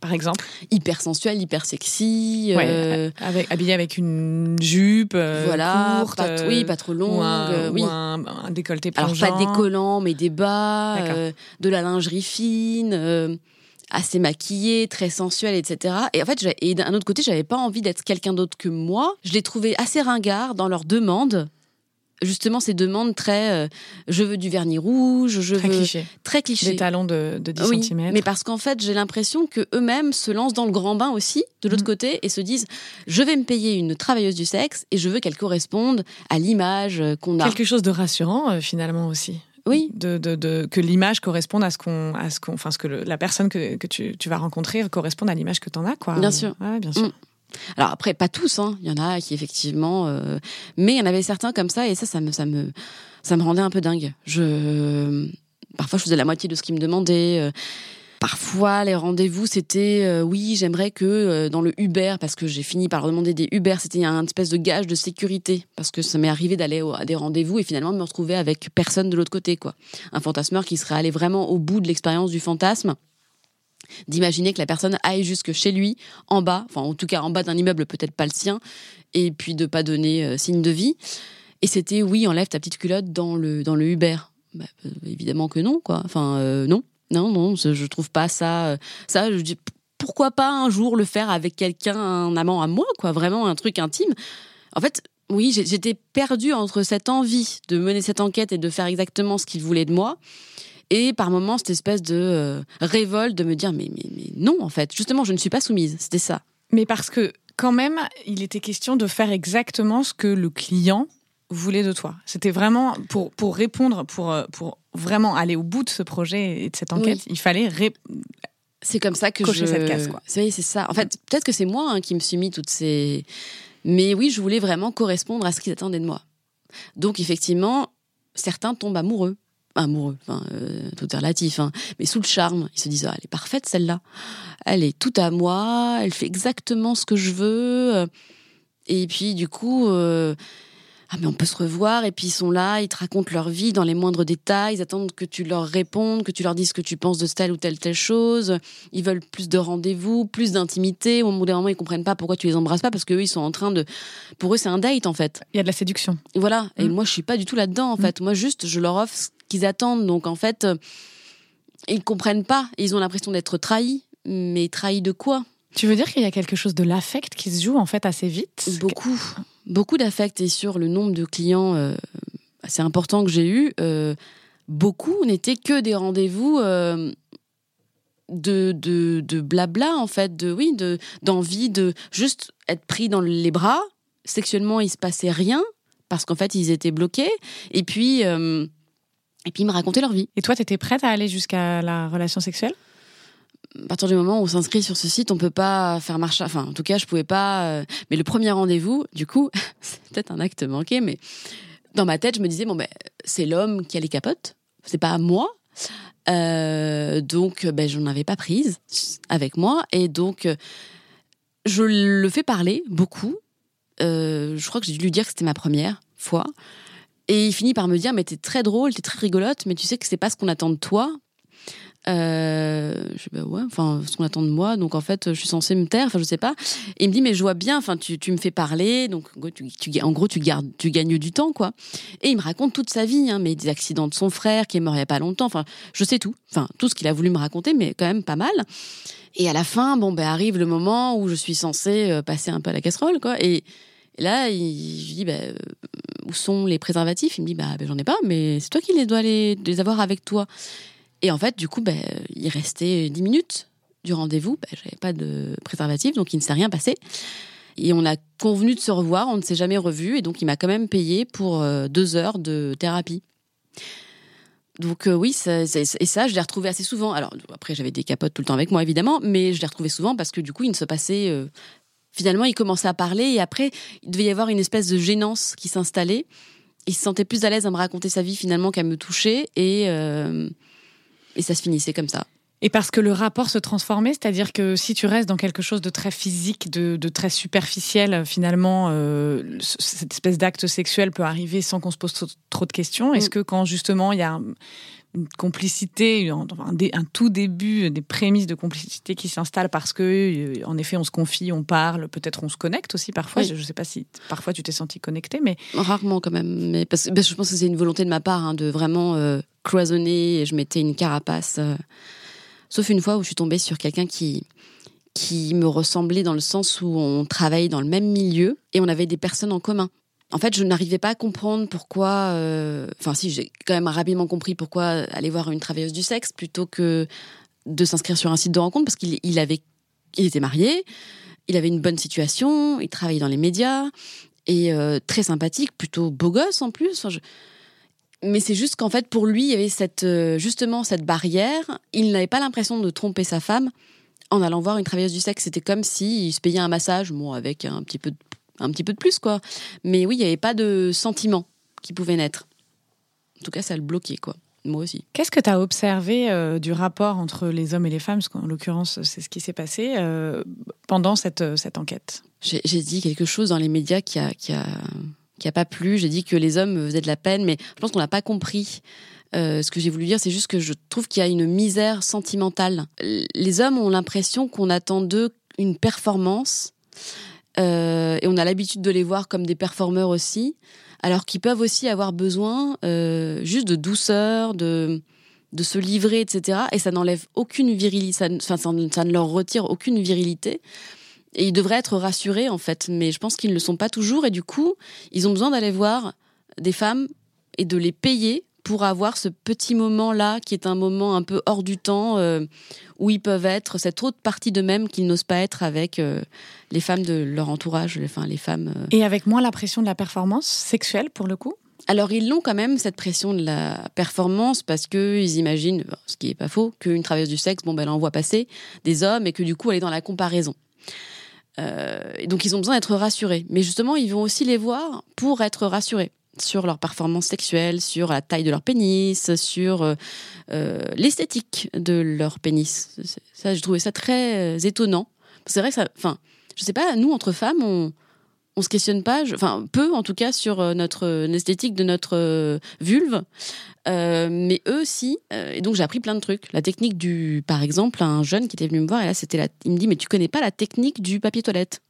par exemple? Hyper sensuelle, hyper sexy. Euh, avec, habillée avec une jupe euh, voilà, courte, pas, oui, pas trop longue. Ou un, oui. un, décolleté plongeant. Alors pas décollant, mais des bas, euh, de la lingerie fine assez maquillée, très sensuelle, etc. Et en fait, et d'un autre côté, j'avais pas envie d'être quelqu'un d'autre que moi. Je les trouvais assez ringards dans leurs demandes. Justement, ces demandes très, euh, je veux du vernis rouge, je très veux cliché. très cliché, des talons de, de 10 oui, cm. Mais parce qu'en fait, j'ai l'impression que eux-mêmes se lancent dans le grand bain aussi de l'autre mm. côté et se disent, je vais me payer une travailleuse du sexe et je veux qu'elle corresponde à l'image qu'on a. Quelque chose de rassurant euh, finalement aussi. Oui. De, de, de que l'image corresponde à ce qu'on, à ce qu'on, enfin, ce que la personne que, que tu, tu, vas rencontrer corresponde à l'image que tu en as, quoi. Bien sûr. Ouais, bien sûr. Mm. Alors après, pas tous, hein. Il y en a qui effectivement, euh... mais il y en avait certains comme ça, et ça, ça me, ça me, ça me rendait un peu dingue. Je, parfois, je faisais la moitié de ce qu'ils me demandaient. Euh, Parfois, les rendez-vous, c'était euh, oui, j'aimerais que euh, dans le Uber, parce que j'ai fini par demander des Uber, c'était un espèce de gage de sécurité, parce que ça m'est arrivé d'aller à des rendez-vous et finalement de me retrouver avec personne de l'autre côté, quoi. Un fantasmeur qui serait allé vraiment au bout de l'expérience du fantasme d'imaginer que la personne aille jusque chez lui, en bas, enfin en tout cas en bas d'un immeuble, peut-être pas le sien, et puis de pas donner euh, signe de vie. Et c'était oui, enlève ta petite culotte dans le dans le Uber. Bah, évidemment que non, quoi. Enfin non. Non, non, je trouve pas ça. Euh, ça, je dis pourquoi pas un jour le faire avec quelqu'un, un amant à moi, quoi, vraiment un truc intime. En fait, oui, j'étais perdue entre cette envie de mener cette enquête et de faire exactement ce qu'il voulait de moi, et par moments cette espèce de euh, révolte de me dire mais, mais, mais non, en fait, justement, je ne suis pas soumise. C'était ça. Mais parce que quand même, il était question de faire exactement ce que le client voulait de toi. C'était vraiment pour, pour répondre, pour, euh, pour vraiment aller au bout de ce projet et de cette enquête, il fallait c'est comme ça que Cocher je cette case, quoi. c'est c'est ça. En fait peut-être que c'est moi hein, qui me suis mis toutes ces mais oui je voulais vraiment correspondre à ce qu'ils attendaient de moi. Donc effectivement certains tombent amoureux. Amoureux enfin euh, tout est relatif hein, mais sous le charme ils se disent ah, elle est parfaite celle-là. Elle est tout à moi elle fait exactement ce que je veux. Et puis du coup euh, ah mais on peut se revoir et puis ils sont là, ils te racontent leur vie dans les moindres détails, ils attendent que tu leur répondes, que tu leur dises ce que tu penses de telle ou telle telle chose. Ils veulent plus de rendez-vous, plus d'intimité. Au bout d'un moment, ils comprennent pas pourquoi tu les embrasses pas parce qu'eux ils sont en train de, pour eux c'est un date en fait. Il y a de la séduction. Voilà. Et Mm. moi je suis pas du tout là-dedans en fait. Moi juste je leur offre ce qu'ils attendent. Donc en fait euh, ils comprennent pas. Ils ont l'impression d'être trahis. Mais trahis de quoi? Tu veux dire qu'il y a quelque chose de l'affect qui se joue en fait assez vite? Beaucoup, beaucoup d'affect et sur le nombre de clients euh, assez important que j'ai eu, euh, beaucoup n'étaient que des rendez-vous euh, de, de, de blabla en fait, de oui, de d'envie de juste être pris dans les bras. Sexuellement, il se passait rien parce qu'en fait ils étaient bloqués. Et puis et puis ils me racontaient leur vie. Et toi, t'étais prête à aller jusqu'à la relation sexuelle? À partir du moment où on s'inscrit sur ce site, on peut pas faire marche. Enfin, en tout cas, je pouvais pas. euh, Mais le premier rendez-vous, du coup, c'est peut-être un acte manqué, mais dans ma tête, je me disais bon ben, c'est l'homme qui a les capotes, c'est pas moi. Euh, donc, ben, j'en avais pas prise avec moi, et donc euh, je le fais parler beaucoup. Je crois que j'ai dû lui dire que c'était ma première fois. Et il finit par me dire, mais t'es très drôle, t'es très rigolote, mais tu sais que c'est pas ce qu'on attend de toi. Euh, je dis, bah ouais, enfin, ce qu'on attend de moi, donc en fait, je suis censée me taire, enfin, je sais pas. Et il me dit, mais je vois bien, enfin, tu, tu me fais parler, donc tu, en gros, tu, gagnes du temps, quoi. Et il me raconte toute sa vie, hein, mais des accidents de son frère qui est mort il y a pas longtemps, enfin, je sais tout, enfin, tout ce qu'il a voulu me raconter, mais quand même pas mal. Et à la fin, bon, ben, arrive le moment où je suis censée euh, passer un peu à la casserole, quoi. Et, là, il, je dis, bah, où sont les préservatifs? Il me dit, bah, ben, j'en ai pas, mais c'est toi qui les dois les avoir avec toi. Et en fait, du coup, ben, il restait 10 minutes du rendez-vous. Ben, J'avais pas de préservatif, donc il ne s'est rien passé. Et on a convenu de se revoir, on ne s'est jamais revu, et donc il m'a quand même payé pour euh, deux heures de thérapie. Donc euh, oui, et ça, je l'ai retrouvé assez souvent. Alors après, j'avais des capotes tout le temps avec moi, évidemment, mais je l'ai retrouvé souvent parce que du coup, il ne se passait... euh, finalement, il commençait à parler, et après, il devait y avoir une espèce de gênance qui s'installait. Il se sentait plus à l'aise à me raconter sa vie finalement qu'à me toucher, et, et ça se finissait comme ça. Et parce que le rapport se transformait, c'est-à-dire que si tu restes dans quelque chose de très physique, de, de très superficiel, finalement, euh, cette espèce d'acte sexuel peut arriver sans qu'on se pose trop, de questions. Est-ce Mm. que quand justement il y a une complicité, un, tout début, des prémices de complicité qui s'installent parce que, euh, en effet, on se confie, on parle, peut-être on se connecte aussi parfois. Oui. Je ne sais pas si parfois tu t'es senti connecté, mais Rarement quand même, mais parce, que je pense que c'est une volonté de ma part hein, de vraiment euh, cloisonner. Et je mettais une carapace. euh, sauf une fois où je suis tombée sur quelqu'un qui qui me ressemblait dans le sens où on travaillait dans le même milieu et on avait des personnes en commun. En fait, je n'arrivais pas à comprendre pourquoi. euh, Enfin, si, j'ai quand même rapidement compris pourquoi aller voir une travailleuse du sexe plutôt que de s'inscrire sur un site de rencontre parce qu'il était marié, il avait une bonne situation, il travaillait dans les médias et euh, très sympathique, plutôt beau gosse en plus. Mais c'est juste qu'en fait, pour lui, il y avait cette, euh, justement cette barrière. Il n'avait pas l'impression de tromper sa femme en allant voir une travailleuse du sexe. C'était comme s'il se payait un massage, bon, avec un petit peu de, un petit peu de plus, quoi. Mais oui, il n'y avait pas de sentiment qui pouvait naître. En tout cas, ça le bloquait, quoi. Moi aussi. Qu'est-ce que tu as observé euh, du rapport entre les hommes et les femmes? Parce qu'en l'occurrence, c'est ce qui s'est passé euh, pendant cette, euh, cette enquête. J'ai dit quelque chose dans les médias qui a, qui a, qui a pas plu. J'ai dit que les hommes me faisaient de la peine, mais je pense qu'on n'a pas compris. Euh, ce que j'ai voulu dire, c'est juste que je trouve qu'il y a une misère sentimentale. Les hommes ont l'impression qu'on attend d'eux une performance, euh, et on a l'habitude de les voir comme des performeurs aussi, alors qu'ils peuvent aussi avoir besoin euh, juste de douceur, de de se livrer, etc. Et ça n'enlève aucune virilité, ça, ça ne leur retire aucune virilité. Et ils devraient être rassurés, en fait. Mais je pense qu'ils ne le sont pas toujours. Et du coup, ils ont besoin d'aller voir des femmes et de les payer pour avoir ce petit moment-là qui est un moment un peu hors du temps euh, où ils peuvent être cette autre partie d'eux-mêmes qu'ils n'osent pas être avec euh, les femmes de leur entourage, enfin les femmes. euh. Et avec moins la pression de la performance sexuelle pour le coup? Alors ils l'ont quand même cette pression de la performance parce que ils imaginent, ce qui est pas faux, qu'une travailleuse du sexe, bon ben elle en voit passer des hommes et que du coup elle est dans la comparaison. Et donc ils ont besoin d'être rassurés. Mais justement ils vont aussi les voir pour être rassurés sur leur performance sexuelle, sur la taille de leur pénis, sur euh, euh, l'esthétique de leur pénis. Ça, j'ai trouvé ça très euh, étonnant. C'est vrai que ça, enfin, je sais pas, nous entre femmes, on on se questionne pas, je- enfin peu en tout cas sur notre l'esthétique de notre vulve, mais eux aussi. euh, et donc j'ai appris plein de trucs. La technique du, par exemple, un jeune qui était venu me voir et là c'était il me dit mais tu connais pas la technique du papier toilette?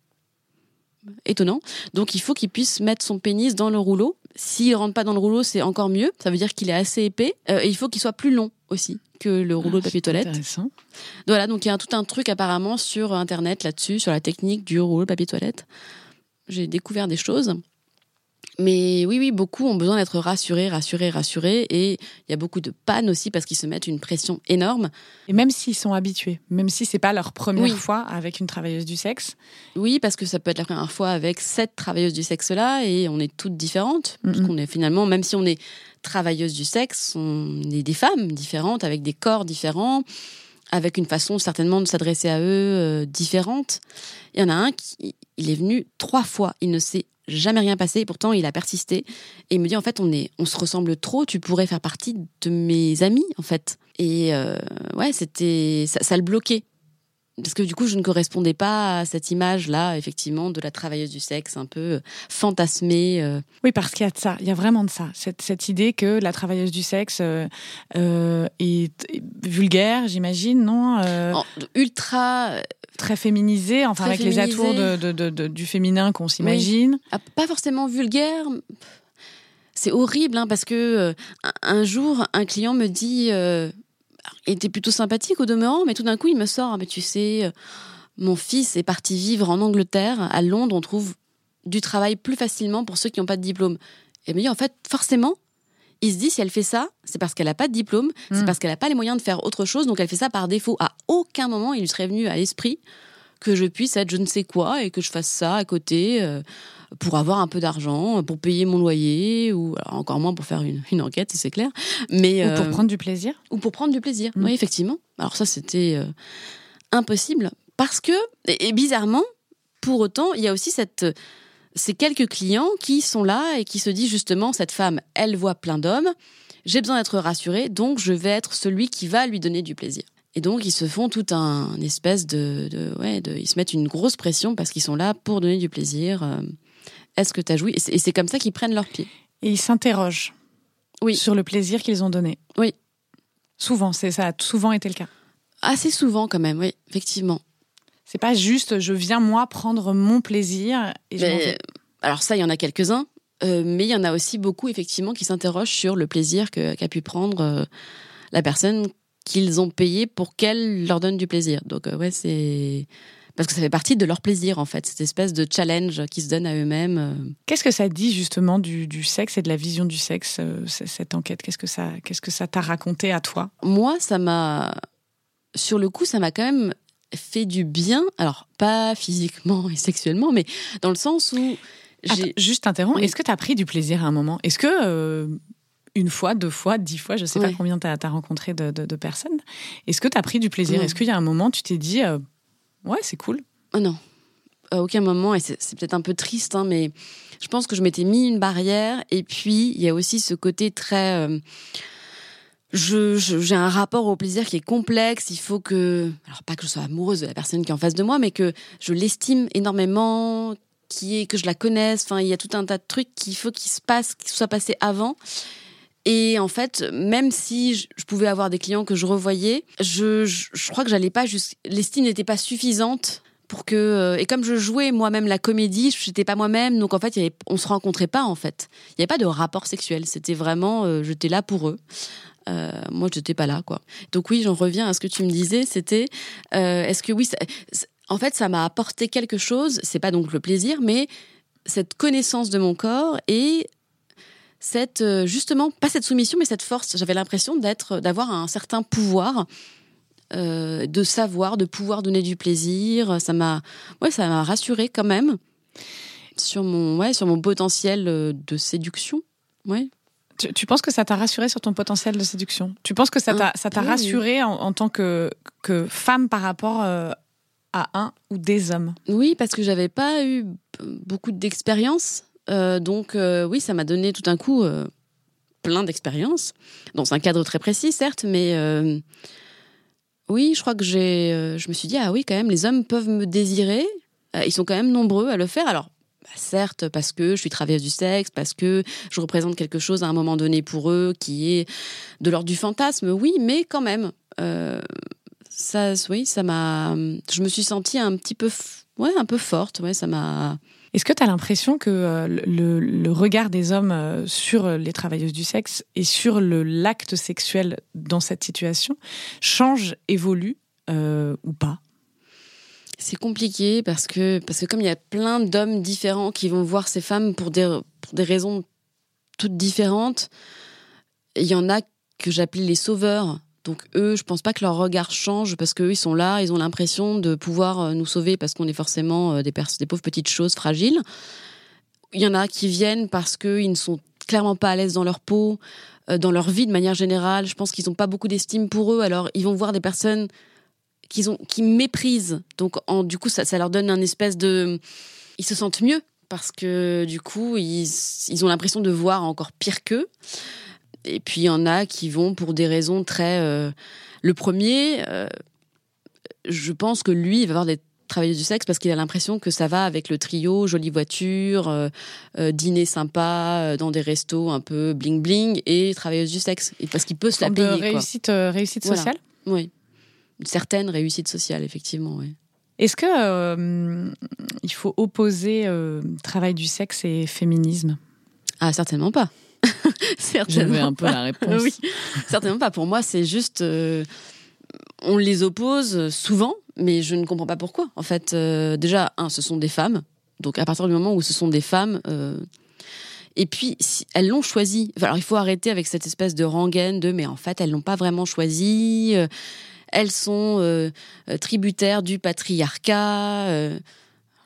Étonnant. Donc il faut qu'il puisse mettre son pénis dans le rouleau. S'il rentre pas dans le rouleau, c'est encore mieux. Ça veut dire qu'il est assez épais. Euh, et il faut qu'il soit plus long aussi que le rouleau de papier toilette. Intéressant. Voilà, donc il y a tout un truc apparemment sur Internet là-dessus, sur la technique du rouleau de papier toilette. J'ai découvert des choses. Mais oui, oui, beaucoup ont besoin d'être rassurés, rassurés, rassurés. Et il y a beaucoup de pannes aussi parce qu'ils se mettent une pression énorme. Et même s'ils sont habitués, même si c'est pas leur première Oui. fois avec une travailleuse du sexe, Oui, parce que ça peut être la première fois avec cette travailleuse du sexe-là et on est toutes différentes. Parce qu'on est finalement, même si on est travailleuse du sexe, on est des femmes différentes, avec des corps différents, avec une façon certainement de s'adresser à eux euh, différente. Il y en a un qui, il est venu trois fois, il ne s'est jamais rien passé. Et pourtant il a persisté. Et il me dit en fait on est on se ressemble trop. Tu pourrais faire partie de mes amis en fait. Et euh, ouais c'était ça, ça le bloquait parce que du coup, je ne correspondais pas à cette image-là, effectivement, de la travailleuse du sexe, un peu euh, fantasmée. euh. Oui, parce qu'il y a de ça, il y a vraiment de ça. Cette, cette idée que la travailleuse du sexe euh, est, est vulgaire, j'imagine, non Euh, ultra, Très féminisée, enfin Très avec les atours de, de- de- de- du féminin qu'on s'imagine. ah, pas forcément vulgaire. C'est horrible, hein, parce que un, jour, un client me dit, était plutôt sympathique au demeurant, mais tout d'un coup, il me sort, Ah, mais tu sais, euh, mon fils est parti vivre en Angleterre, à Londres, on trouve du travail plus facilement pour ceux qui n'ont pas de diplôme. Et me dit, en fait, forcément, il se dit, si elle fait ça, c'est parce qu'elle n'a pas de diplôme, c'est Mm. parce qu'elle n'a pas les moyens de faire autre chose, donc elle fait ça par défaut. À aucun moment, il lui serait venu à l'esprit que je puisse être je ne sais quoi et que je fasse ça à côté euh, pour avoir un peu d'argent, pour payer mon loyer, ou alors encore moins pour faire une, une enquête, c'est clair. Mais, Ou pour euh, prendre du plaisir. ou pour prendre du plaisir. Mm. Oui, effectivement. Alors ça, c'était euh, impossible. Parce que, et, et bizarrement, pour autant, il y a aussi cette, ces quelques clients qui sont là et qui se disent justement, cette femme, elle voit plein d'hommes, j'ai besoin d'être rassurée, donc je vais être celui qui va lui donner du plaisir. Et donc, ils se font tout un une espèce de, de, ouais, de, ils se mettent une grosse pression parce qu'ils sont là pour donner du plaisir. Euh, Est-ce que tu as joui? Et c'est- comme ça qu'ils prennent leur pied. Et ils s'interrogent Oui. sur le plaisir qu'ils ont donné. Oui. Souvent, c'est ça a souvent été le cas. Assez souvent, quand même, oui, effectivement. C'est pas juste je viens moi prendre mon plaisir et je Mais, vais. alors ça, il y en a quelques-uns, euh, mais il y en a aussi beaucoup effectivement qui s'interrogent sur le plaisir qu'a pu prendre euh, la personne qu'ils ont payé pour qu'elle leur donne du plaisir. Donc euh, ouais, c'est parce que ça fait partie de leur plaisir en fait, cette espèce de challenge qu'ils se donnent à eux-mêmes. euh. Qu'est-ce que ça dit justement du, du sexe et de la vision du sexe, euh, cette enquête? Qu'est-ce que ça, qu'est-ce que ça t'a raconté à toi? Moi, ça m'a, sur le coup, ça m'a quand même fait du bien. Alors pas physiquement et sexuellement, mais dans le sens où Attends, Juste interromps. Oui. Est-ce que tu as pris du plaisir à un moment? Est-ce que euh, une fois, deux fois, dix fois, je sais pas combien tu as, rencontré de, de- de personnes, est-ce que tu as pris du plaisir? Non. Est-ce qu'il y a un moment, tu t'es dit, euh, ouais, c'est cool. Oh non, à aucun moment, et c'est peut-être un peu triste, hein, mais je pense que je m'étais mis une barrière, et puis il y a aussi ce côté très... euh, J'ai un rapport au plaisir qui est complexe, il faut que... Alors pas que je sois amoureuse de la personne qui est en face de moi, mais que je l'estime énormément, qui est, que je la connaisse, enfin il y a tout un tas de trucs qu'il faut qu'il se passe, qu'il soit passé avant. Et en fait, même si je, pouvais avoir des clients que je revoyais, je, crois que j'allais pas juste. L'estime n'était pas suffisante pour que. euh, et comme je jouais moi-même la comédie, je n'étais pas moi-même, donc en fait, y avait, on se rencontrait pas en fait. Il n'y avait pas de rapport sexuel. C'était vraiment, euh, j'étais là pour eux. Euh, moi, je n'étais pas là, quoi. Donc oui, j'en reviens à ce que tu me disais. C'était, euh, est-ce que oui, en fait, ça m'a apporté quelque chose. C'est pas donc le plaisir, mais cette connaissance de mon corps et cette justement pas cette soumission, mais cette force. J'avais l'impression d'être, d'avoir un certain pouvoir. de savoir, de pouvoir donner du plaisir, ça m'a, ouais, ça m'a rassuré quand même sur mon, ouais, sur mon potentiel de séduction, ouais. Tu, penses que ça t'a rassuré sur ton potentiel de séduction? Tu penses que ça t'a, ça t'a rassuré en, tant que, que femme par rapport euh, à un ou des hommes? Oui, parce que j'avais pas eu beaucoup d'expérience. Euh, donc, euh, oui, ça m'a donné tout d'un coup plein d'expériences, dans un cadre très précis, certes, mais oui, je crois que j'ai, je me suis dit, ah oui, quand même, les hommes peuvent me désirer. ils sont quand même nombreux à le faire. Alors, bah, certes, parce que je suis travailleuse du sexe, parce que je représente quelque chose à un moment donné pour eux qui est de l'ordre du fantasme, oui, mais quand même. Euh, ça, oui, ça m'a. Je me suis sentie un petit peu, ouais, un peu forte. Ouais, ça m'a. Est-ce que tu as l'impression que euh, le, regard des hommes euh, sur les travailleuses du sexe et sur l'acte sexuel dans cette situation change, évolue ou pas? C'est compliqué parce que, parce que comme il y a plein d'hommes différents qui vont voir ces femmes pour des, pour des raisons toutes différentes, il y en a que j'appelle les sauveurs. Donc eux, je pense pas que leur regard change parce qu'eux, ils sont là, ils ont l'impression de pouvoir euh, nous sauver parce qu'on est forcément euh, des, pauvres petites choses fragiles. Il y en a qui viennent parce qu'ils ne sont clairement pas à l'aise dans leur peau, euh, dans leur vie de manière générale. Je pense qu'ils n'ont pas beaucoup d'estime pour eux, alors ils vont voir des personnes qu'ils ont, qui méprisent. Donc, en, du coup, ça, leur donne un espèce de, ils se sentent mieux parce que du coup, ils ont l'impression de voir encore pire qu'eux. Et puis il y en a qui vont pour des raisons très. Euh, le premier, euh, je pense que lui, il va avoir des travailleuses du sexe parce qu'il a l'impression que ça va avec le trio, jolie voiture, euh, dîner sympa dans des restos un peu bling bling et travailleuse du sexe. Et parce qu'il peut se la payer. réussite, réussite sociale. Oui une certaine réussite sociale, effectivement. Oui. Est-ce que il faut opposer travail du sexe et féminisme? Ah, certainement pas. certainement. J'avais un peu la réponse. oui, certainement pas. Pour moi, c'est juste, euh, on les oppose souvent, mais je ne comprends pas pourquoi. En fait, déjà, un, ce sont des femmes. Donc, à partir du moment où ce sont des femmes, et puis, si elles l'ont choisi. Alors, il faut arrêter avec cette espèce de rengaine de, mais en fait, elles l'ont pas vraiment choisi elles sont euh, euh, tributaires du patriarcat. Euh,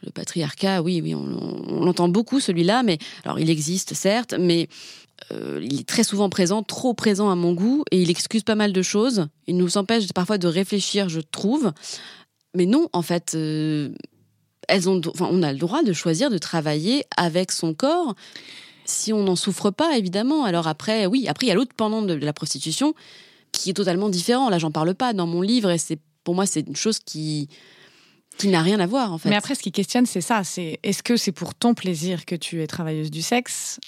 le patriarcat, oui, oui, on, l'entend beaucoup celui-là, mais alors il existe certes, mais il est très souvent présent, trop présent à mon goût, et il excuse pas mal de choses. Il nous empêche parfois de réfléchir, je trouve. Mais non, en fait, enfin, on a le droit de choisir de travailler avec son corps si on n'en souffre pas, évidemment. Alors après, oui, après il y a l'autre pendant de la prostitution qui est totalement différent. Là, j'en parle pas dans mon livre et c'est pour moi c'est une chose qui qui n'a rien à voir en fait. Mais après, ce qui questionne, c'est ça. C'est est-ce que c'est pour ton plaisir que tu es travailleuse du sexe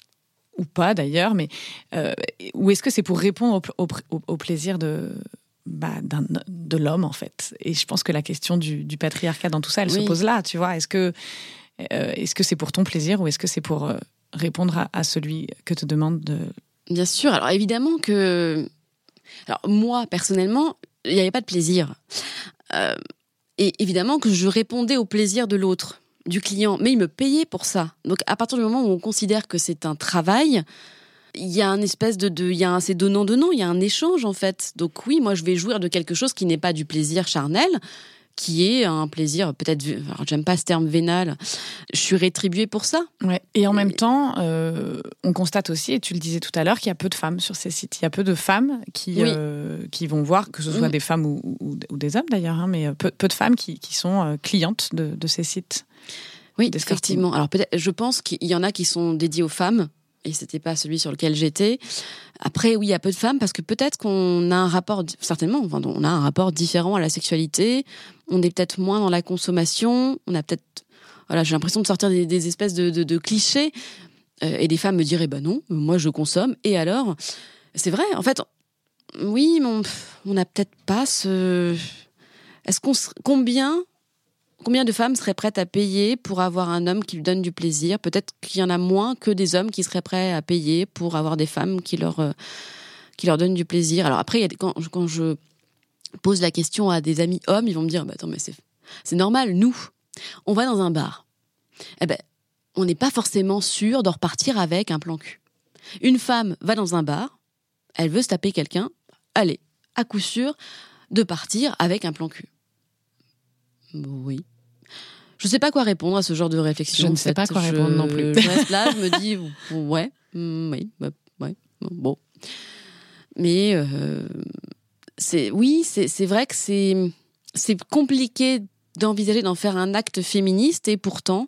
ou pas d'ailleurs, mais euh, ou est-ce que c'est pour répondre au, plaisir de bah, de l'homme en fait? Et je pense que la question du, patriarcat dans tout ça, elle se pose là. Tu vois, est-ce que euh, est-ce que c'est pour ton plaisir ou est-ce que c'est pour euh, répondre à, à, celui que te demande de Bien sûr. Alors évidemment que alors moi, personnellement, il n'y avait pas de plaisir. Euh, et évidemment que je répondais au plaisir de l'autre, du client, mais il me payait pour ça. Donc à partir du moment où on considère que c'est un travail, il y a un espèce de, de il y a un c'est donnant donnant, il y a un échange en fait. Donc oui, moi je vais jouir de quelque chose qui n'est pas du plaisir charnel, qui est un plaisir peut-être j'aime pas ce terme vénal je suis rétribuée pour ça ouais. et en même temps euh, on constate aussi et tu le disais tout à l'heure qu'il y a peu de femmes sur ces sites il y a peu de femmes qui euh, qui vont voir que ce soit mm. des femmes ou, ou, des hommes d'ailleurs hein, mais peu, peu, de femmes qui, qui sont euh, clientes de, de, ces sites oui effectivement alors peut-être je pense qu'il y en a qui sont dédiés aux femmes et c'était pas celui sur lequel j'étais. Après, oui, il y a peu de femmes parce que peut-être qu'on a un rapport, certainement, enfin, on a un rapport différent à la sexualité. On est peut-être moins dans la consommation. On a peut-être, voilà, j'ai l'impression de sortir des, espèces de, de, clichés. Euh, et des femmes me diraient, bah non, moi je consomme. Et alors, c'est vrai. En fait, oui, mais on n'a peut-être pas ce. Est-ce qu'on combien Combien de femmes seraient prêtes à payer pour avoir un homme qui lui donne du plaisir? Peut-être qu'il y en a moins que des hommes qui seraient prêts à payer pour avoir des femmes qui leur, euh, qui leur donnent du plaisir. Alors après, quand, je pose la question à des amis hommes, ils vont me dire bah, Attends, mais c'est, normal, nous, on va dans un bar. Eh ben, on n'est pas forcément sûr de repartir avec un plan cul. Une femme va dans un bar, elle veut se taper quelqu'un, allez, à coup sûr, de partir avec un plan cul. Oui. Je ne sais pas quoi répondre à ce genre de réflexion. Je ne sais pas quoi répondre non plus. Je reste là, je me dis, ouais, mm, oui, bah, ouais, bon. Mais euh, c'est, oui, c'est vrai que c'est, c'est compliqué d'envisager d'en faire un acte féministe et pourtant,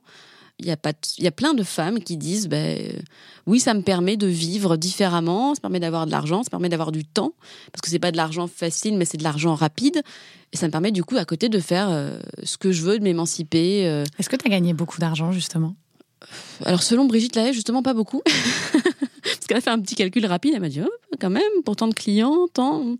il y a pas il y a plein de femmes qui disent ben oui ça me permet de vivre différemment ça permet d'avoir de l'argent ça permet d'avoir du temps parce que c'est pas de l'argent facile mais c'est de l'argent rapide. Et ça me permet du coup à côté de faire euh, ce que je veux de m'émanciper euh. est-ce que tu as gagné beaucoup d'argent justement? Alors selon Brigitte Lahaye justement pas beaucoup. Parce qu'elle a fait un petit calcul rapide elle m'a dit oh, quand même pour tant de clients tant.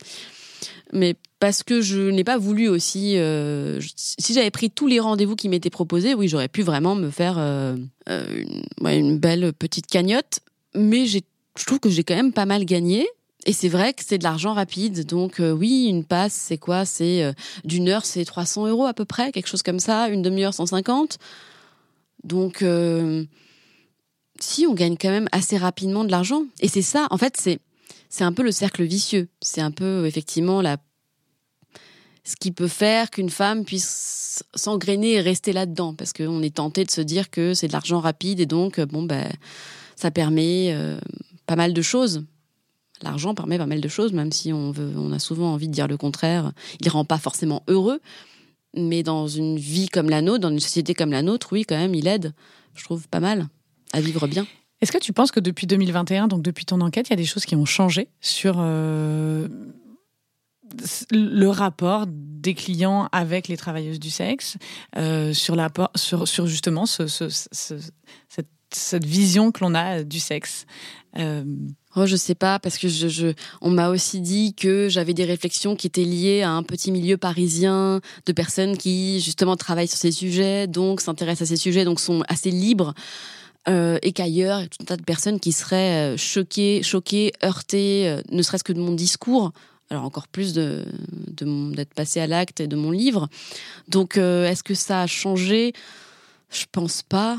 Mais parce que je n'ai pas voulu aussi. Euh, si j'avais pris tous les rendez-vous qui m'étaient proposés, oui, j'aurais pu vraiment me faire euh, euh, une, belle petite cagnotte. Mais je trouve que j'ai quand même pas mal gagné. Et c'est vrai que c'est de l'argent rapide. Donc oui, une passe, c'est quoi? C'est d'une heure, c'est 300 euros à peu près, quelque chose comme ça. Une demi-heure, 150. Donc si, on gagne quand même assez rapidement de l'argent. Et c'est ça, en fait, c'est un peu le cercle vicieux. C'est un peu effectivement la ce qui peut faire qu'une femme puisse s'engrainer et rester là-dedans, parce qu'on est tenté de se dire que c'est de l'argent rapide et donc bon ben ça permet euh, pas mal de choses. L'argent permet pas mal de choses, même si on veut, on a souvent envie de dire le contraire. Il rend pas forcément heureux, mais dans une vie comme la nôtre, dans une société comme la nôtre, oui, quand même, il aide. Je trouve pas mal à vivre bien. Est-ce que tu penses que depuis 2021, donc depuis ton enquête, il y a des choses qui ont changé sur euh, le rapport des clients avec les travailleuses du sexe, euh, sur, la, sur, justement ce, cette, vision que l'on a du sexe euh... Oh, je sais pas parce que je, on m'a aussi dit que j'avais des réflexions qui étaient liées à un petit milieu parisien de personnes qui justement travaillent sur ces sujets, donc s'intéressent à ces sujets, donc sont assez libres. Euh, et qu'ailleurs, il y a tout un tas de personnes qui seraient euh, choquées, choquées, heurtées, ne serait-ce que de mon discours. Alors encore plus de d'être passé à l'acte et de mon livre. Donc, est-ce que ça a changé? Je pense pas,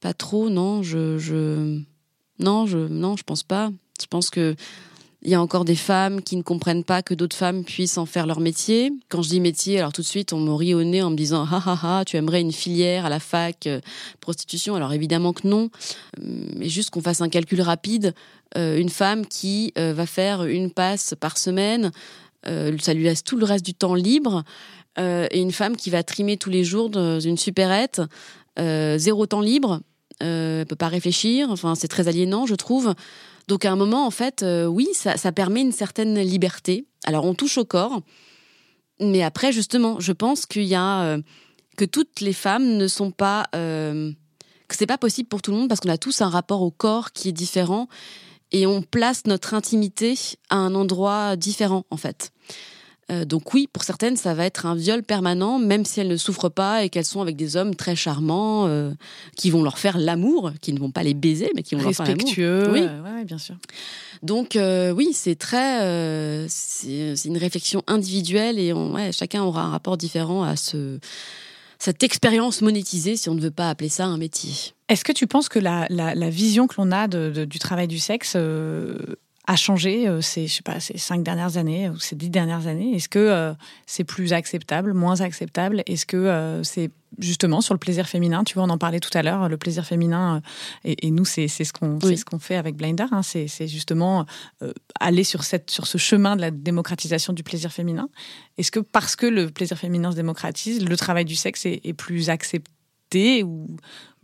pas trop. Non, je, je, non, je, non, je pense pas. Je pense que il y a encore des femmes qui ne comprennent pas que d'autres femmes puissent en faire leur métier. Quand je dis métier, alors tout de suite, on me rit au nez en me disant ha ha ha, tu aimerais une filière à la fac euh, prostitution Alors évidemment que non, mais juste qu'on fasse un calcul rapide. Euh, une femme qui euh, va faire une passe par semaine, ça lui laisse tout le reste du temps libre. et une femme qui va trimer tous les jours dans une supérette, zéro temps libre, euh, peut pas réfléchir. Enfin, c'est très aliénant, je trouve. Donc à un moment, en fait, euh, oui, ça, permet une certaine liberté. Alors on touche au corps, mais après, justement, je pense qu'il y a euh, que toutes les femmes ne sont pas euh, que c'est pas possible pour tout le monde parce qu'on a tous un rapport au corps qui est différent et on place notre intimité à un endroit différent en fait. Euh, donc oui, pour certaines, ça va être un viol permanent, même si elles ne souffrent pas et qu'elles sont avec des hommes très charmants euh, qui vont leur faire l'amour, qui ne vont pas les baiser, mais qui vont leur faire l'amour. Respectueux, oui, ouais, bien sûr. Donc euh, oui, c'est très, c'est une réflexion individuelle et on, ouais, chacun aura un rapport différent à ce cette expérience monétisée, si on ne veut pas appeler ça un métier. Est-ce que tu penses que la, la, vision que l'on a de, du travail du sexe a changé euh, ces, je sais pas, ces cinq dernières années ou ces dix dernières années? Est-ce que euh, c'est plus acceptable, moins acceptable? Est-ce que euh, c'est justement sur le plaisir féminin? Tu vois, on en parlait tout à l'heure, le plaisir féminin, et, nous, c'est ce qu'on ce qu'on fait avec Blinder. Hein, c'est justement aller sur, cette, sur ce chemin de la démocratisation du plaisir féminin. Est-ce que parce que le plaisir féminin se démocratise, le travail du sexe est, est plus accepté ou,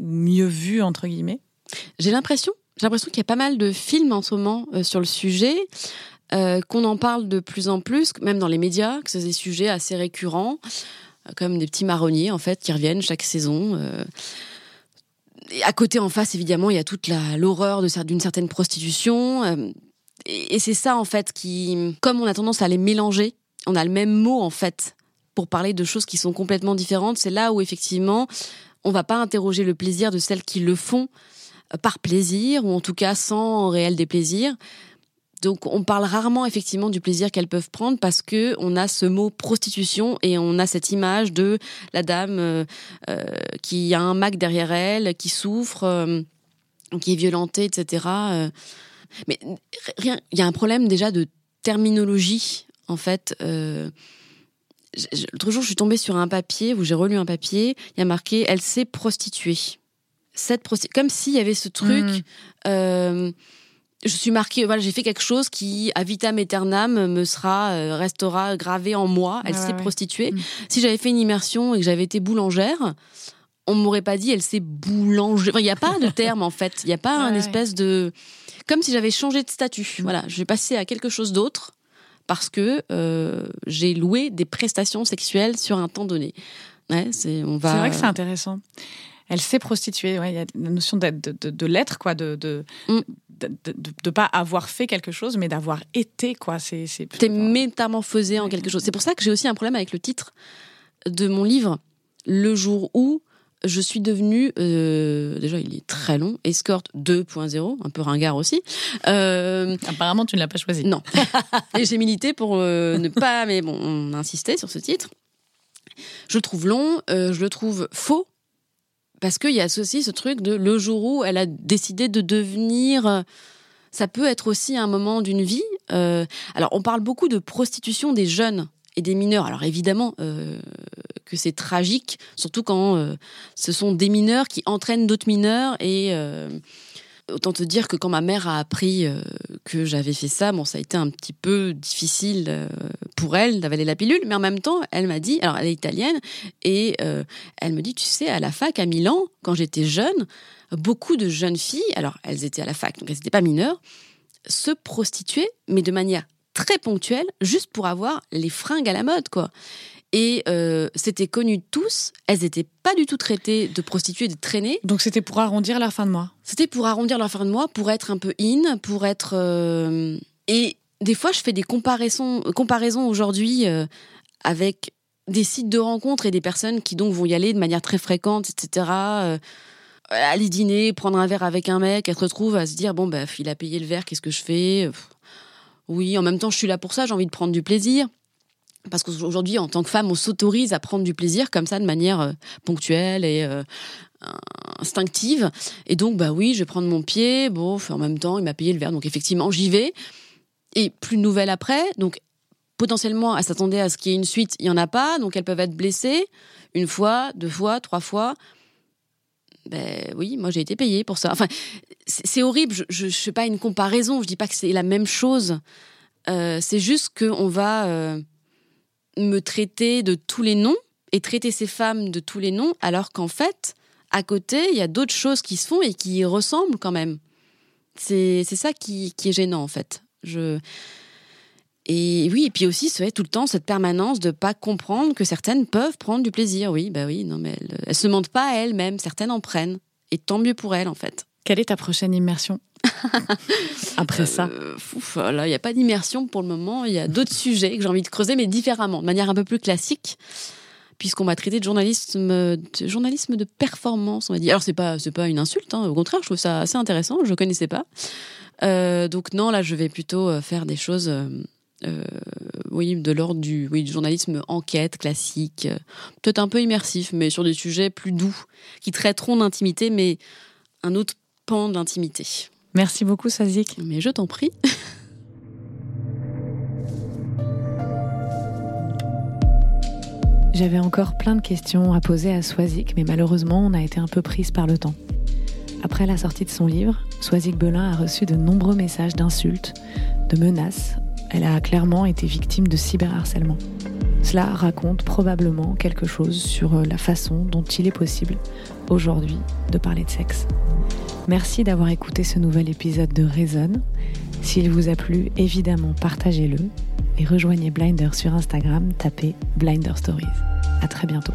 ou mieux vu, entre guillemets? J'ai l'impression j'ai l'impression qu'il y a pas mal de films en ce moment euh, sur le sujet, euh, qu'on en parle de plus en plus, même dans les médias, que c'est des sujets assez récurrents, euh, comme des petits marronniers en fait qui reviennent chaque saison. À côté, en face, évidemment, il y a toute l'horreur d'une certaine prostitution. et, c'est ça en fait qui, comme on a tendance à les mélanger, on a le même mot en fait pour parler de choses qui sont complètement différentes. C'est là où effectivement, on va pas interroger le plaisir de celles qui le font par plaisir, ou en tout cas sans réel déplaisir. Donc on parle rarement effectivement du plaisir qu'elles peuvent prendre parce que on a ce mot prostitution et on a cette image de la dame euh, euh, qui a un Mac derrière elle, qui souffre. Euh, qui est violenté, etc. Euh. mais rien, il y a un problème déjà de terminologie en fait. Euh, L'autre jour, je suis tombée sur un papier où j'ai relu un papier. Il y a marqué "Elle s'est prostituée". Cette comme s'il y avait ce truc. Mmh. Euh, je suis marquée, voilà, j'ai fait quelque chose qui, à vitam aeternam, me sera, euh, restera gravé en moi. Elle s'est prostituée. Mm. Si j'avais fait une immersion et que j'avais été boulangère, on m'aurait pas dit elle s'est boulangère. Il n'y a pas de terme en fait. Il n'y a pas un espèce de, comme si j'avais changé de statut. Mm. Voilà, je vais passer à quelque chose d'autre parce que euh, j'ai loué des prestations sexuelles sur un temps donné. Ouais, c'est on va. C'est vrai que c'est intéressant elle s'est prostituée. Ouais, il y a la notion de, de, de l'être, quoi, de, de, mm de ne pas avoir fait quelque chose, mais d'avoir été, quoi. C'est, c'est T'es métamorphosé en quelque chose. C'est pour ça que j'ai aussi un problème avec le titre de mon livre, Le jour où je suis devenue, euh, déjà il est très long, escorte 2.0, un peu ringard aussi. Euh, Apparemment tu ne l'as pas choisi. Non. Et j'ai milité pour euh, ne pas, mais bon, on insistait sur ce titre. Je le trouve long, je le trouve faux parce qu'il y a aussi ce truc de le jour où elle a décidé de devenir. Euh, ça peut être aussi un moment d'une vie. Euh, alors, on parle beaucoup de prostitution des jeunes et des mineurs. Alors évidemment euh, que c'est tragique, surtout quand ce sont des mineurs qui entraînent d'autres mineurs et Autant te dire que quand ma mère a appris euh, que j'avais fait ça, bon, ça a été un petit peu difficile euh, pour elle d'avaler la pilule, mais en même temps, elle m'a dit, alors elle est italienne, et euh, elle me dit, tu sais, à la fac à Milan, quand j'étais jeune, beaucoup de jeunes filles, alors elles étaient à la fac, donc elles n'étaient pas mineures, se prostituaient, mais de manière très ponctuelle, juste pour avoir les fringues à la mode, quoi. Et euh, c'était connu de tous. Elles n'étaient pas du tout traitées de prostituées, de traînées. Donc c'était pour arrondir leur fin de mois. C'était pour arrondir leur fin de mois, pour être un peu in, pour être. Euh, et des fois, je fais des comparaisons, comparaisons aujourd'hui euh, avec des sites de rencontres et des personnes qui donc vont y aller de manière très fréquente, etc. aller dîner, prendre un verre avec un mec, elle se retrouve à se dire bon bah il a payé le verre, qu'est-ce que je fais? Oui, en même temps je suis là pour ça, j'ai envie de prendre du plaisir. Parce qu'aujourd'hui, en tant que femme, on s'autorise à prendre du plaisir comme ça, de manière euh, ponctuelle et euh, instinctive. Et donc, bah oui, je vais prendre mon pied. Bon, en même temps, il m'a payé le verre. Donc, effectivement, j'y vais. Et plus de nouvelles après. Donc, potentiellement, elle s'attendait à ce qu'il y ait une suite. Il n'y en a pas. Donc, elles peuvent être blessées une fois, deux fois, trois fois. Ben oui, moi j'ai été payée pour ça. Enfin, c'est horrible. Je ne fais pas une comparaison. Je dis pas que c'est la même chose. Euh, c'est juste qu'on va me traiter de tous les noms et traiter ces femmes de tous les noms, alors qu'en fait, à côté, il y a d'autres choses qui se font et qui ressemblent quand même. C'est ça qui, est gênant, en fait. Je... Et oui, et puis aussi, c'est tout le temps cette permanence de pas comprendre que certaines peuvent prendre du plaisir. Oui, bah oui, non, mais elles, elles se mentent pas à elles-mêmes, certaines en prennent. Et tant mieux pour elles, en fait. Quelle est ta prochaine immersion? Après ça euh, Il n'y a pas d'immersion pour le moment. Il y a d'autres sujets que j'ai envie de creuser, mais différemment, de manière un peu plus classique, puisqu'on m'a traité de journalisme, de journalisme de performance, on va dire. Alors, c'est pas, pas une insulte, hein. au contraire, je trouve ça assez intéressant, je ne connaissais pas. Euh, donc, non, là, je vais plutôt euh, faire des choses. oui, de l'ordre du, oui, du journalisme enquête classique, peut-être un peu immersif, mais sur des sujets plus doux, qui traiteront d'intimité, mais un autre pan d'intimité. Merci beaucoup, Sazik. Mais je t'en prie. J'avais encore plein de questions à poser à Swazik, mais malheureusement, on a été un peu prise par le temps. Après la sortie de son livre, Swazik Belin a reçu de nombreux messages d'insultes, de menaces. Elle a clairement été victime de cyberharcèlement. Cela raconte probablement quelque chose sur la façon dont il est possible aujourd'hui de parler de sexe. Merci d'avoir écouté ce nouvel épisode de Raison. S'il vous a plu, évidemment, partagez-le et rejoignez Blinder sur Instagram, tapez Blinder Stories. À très bientôt.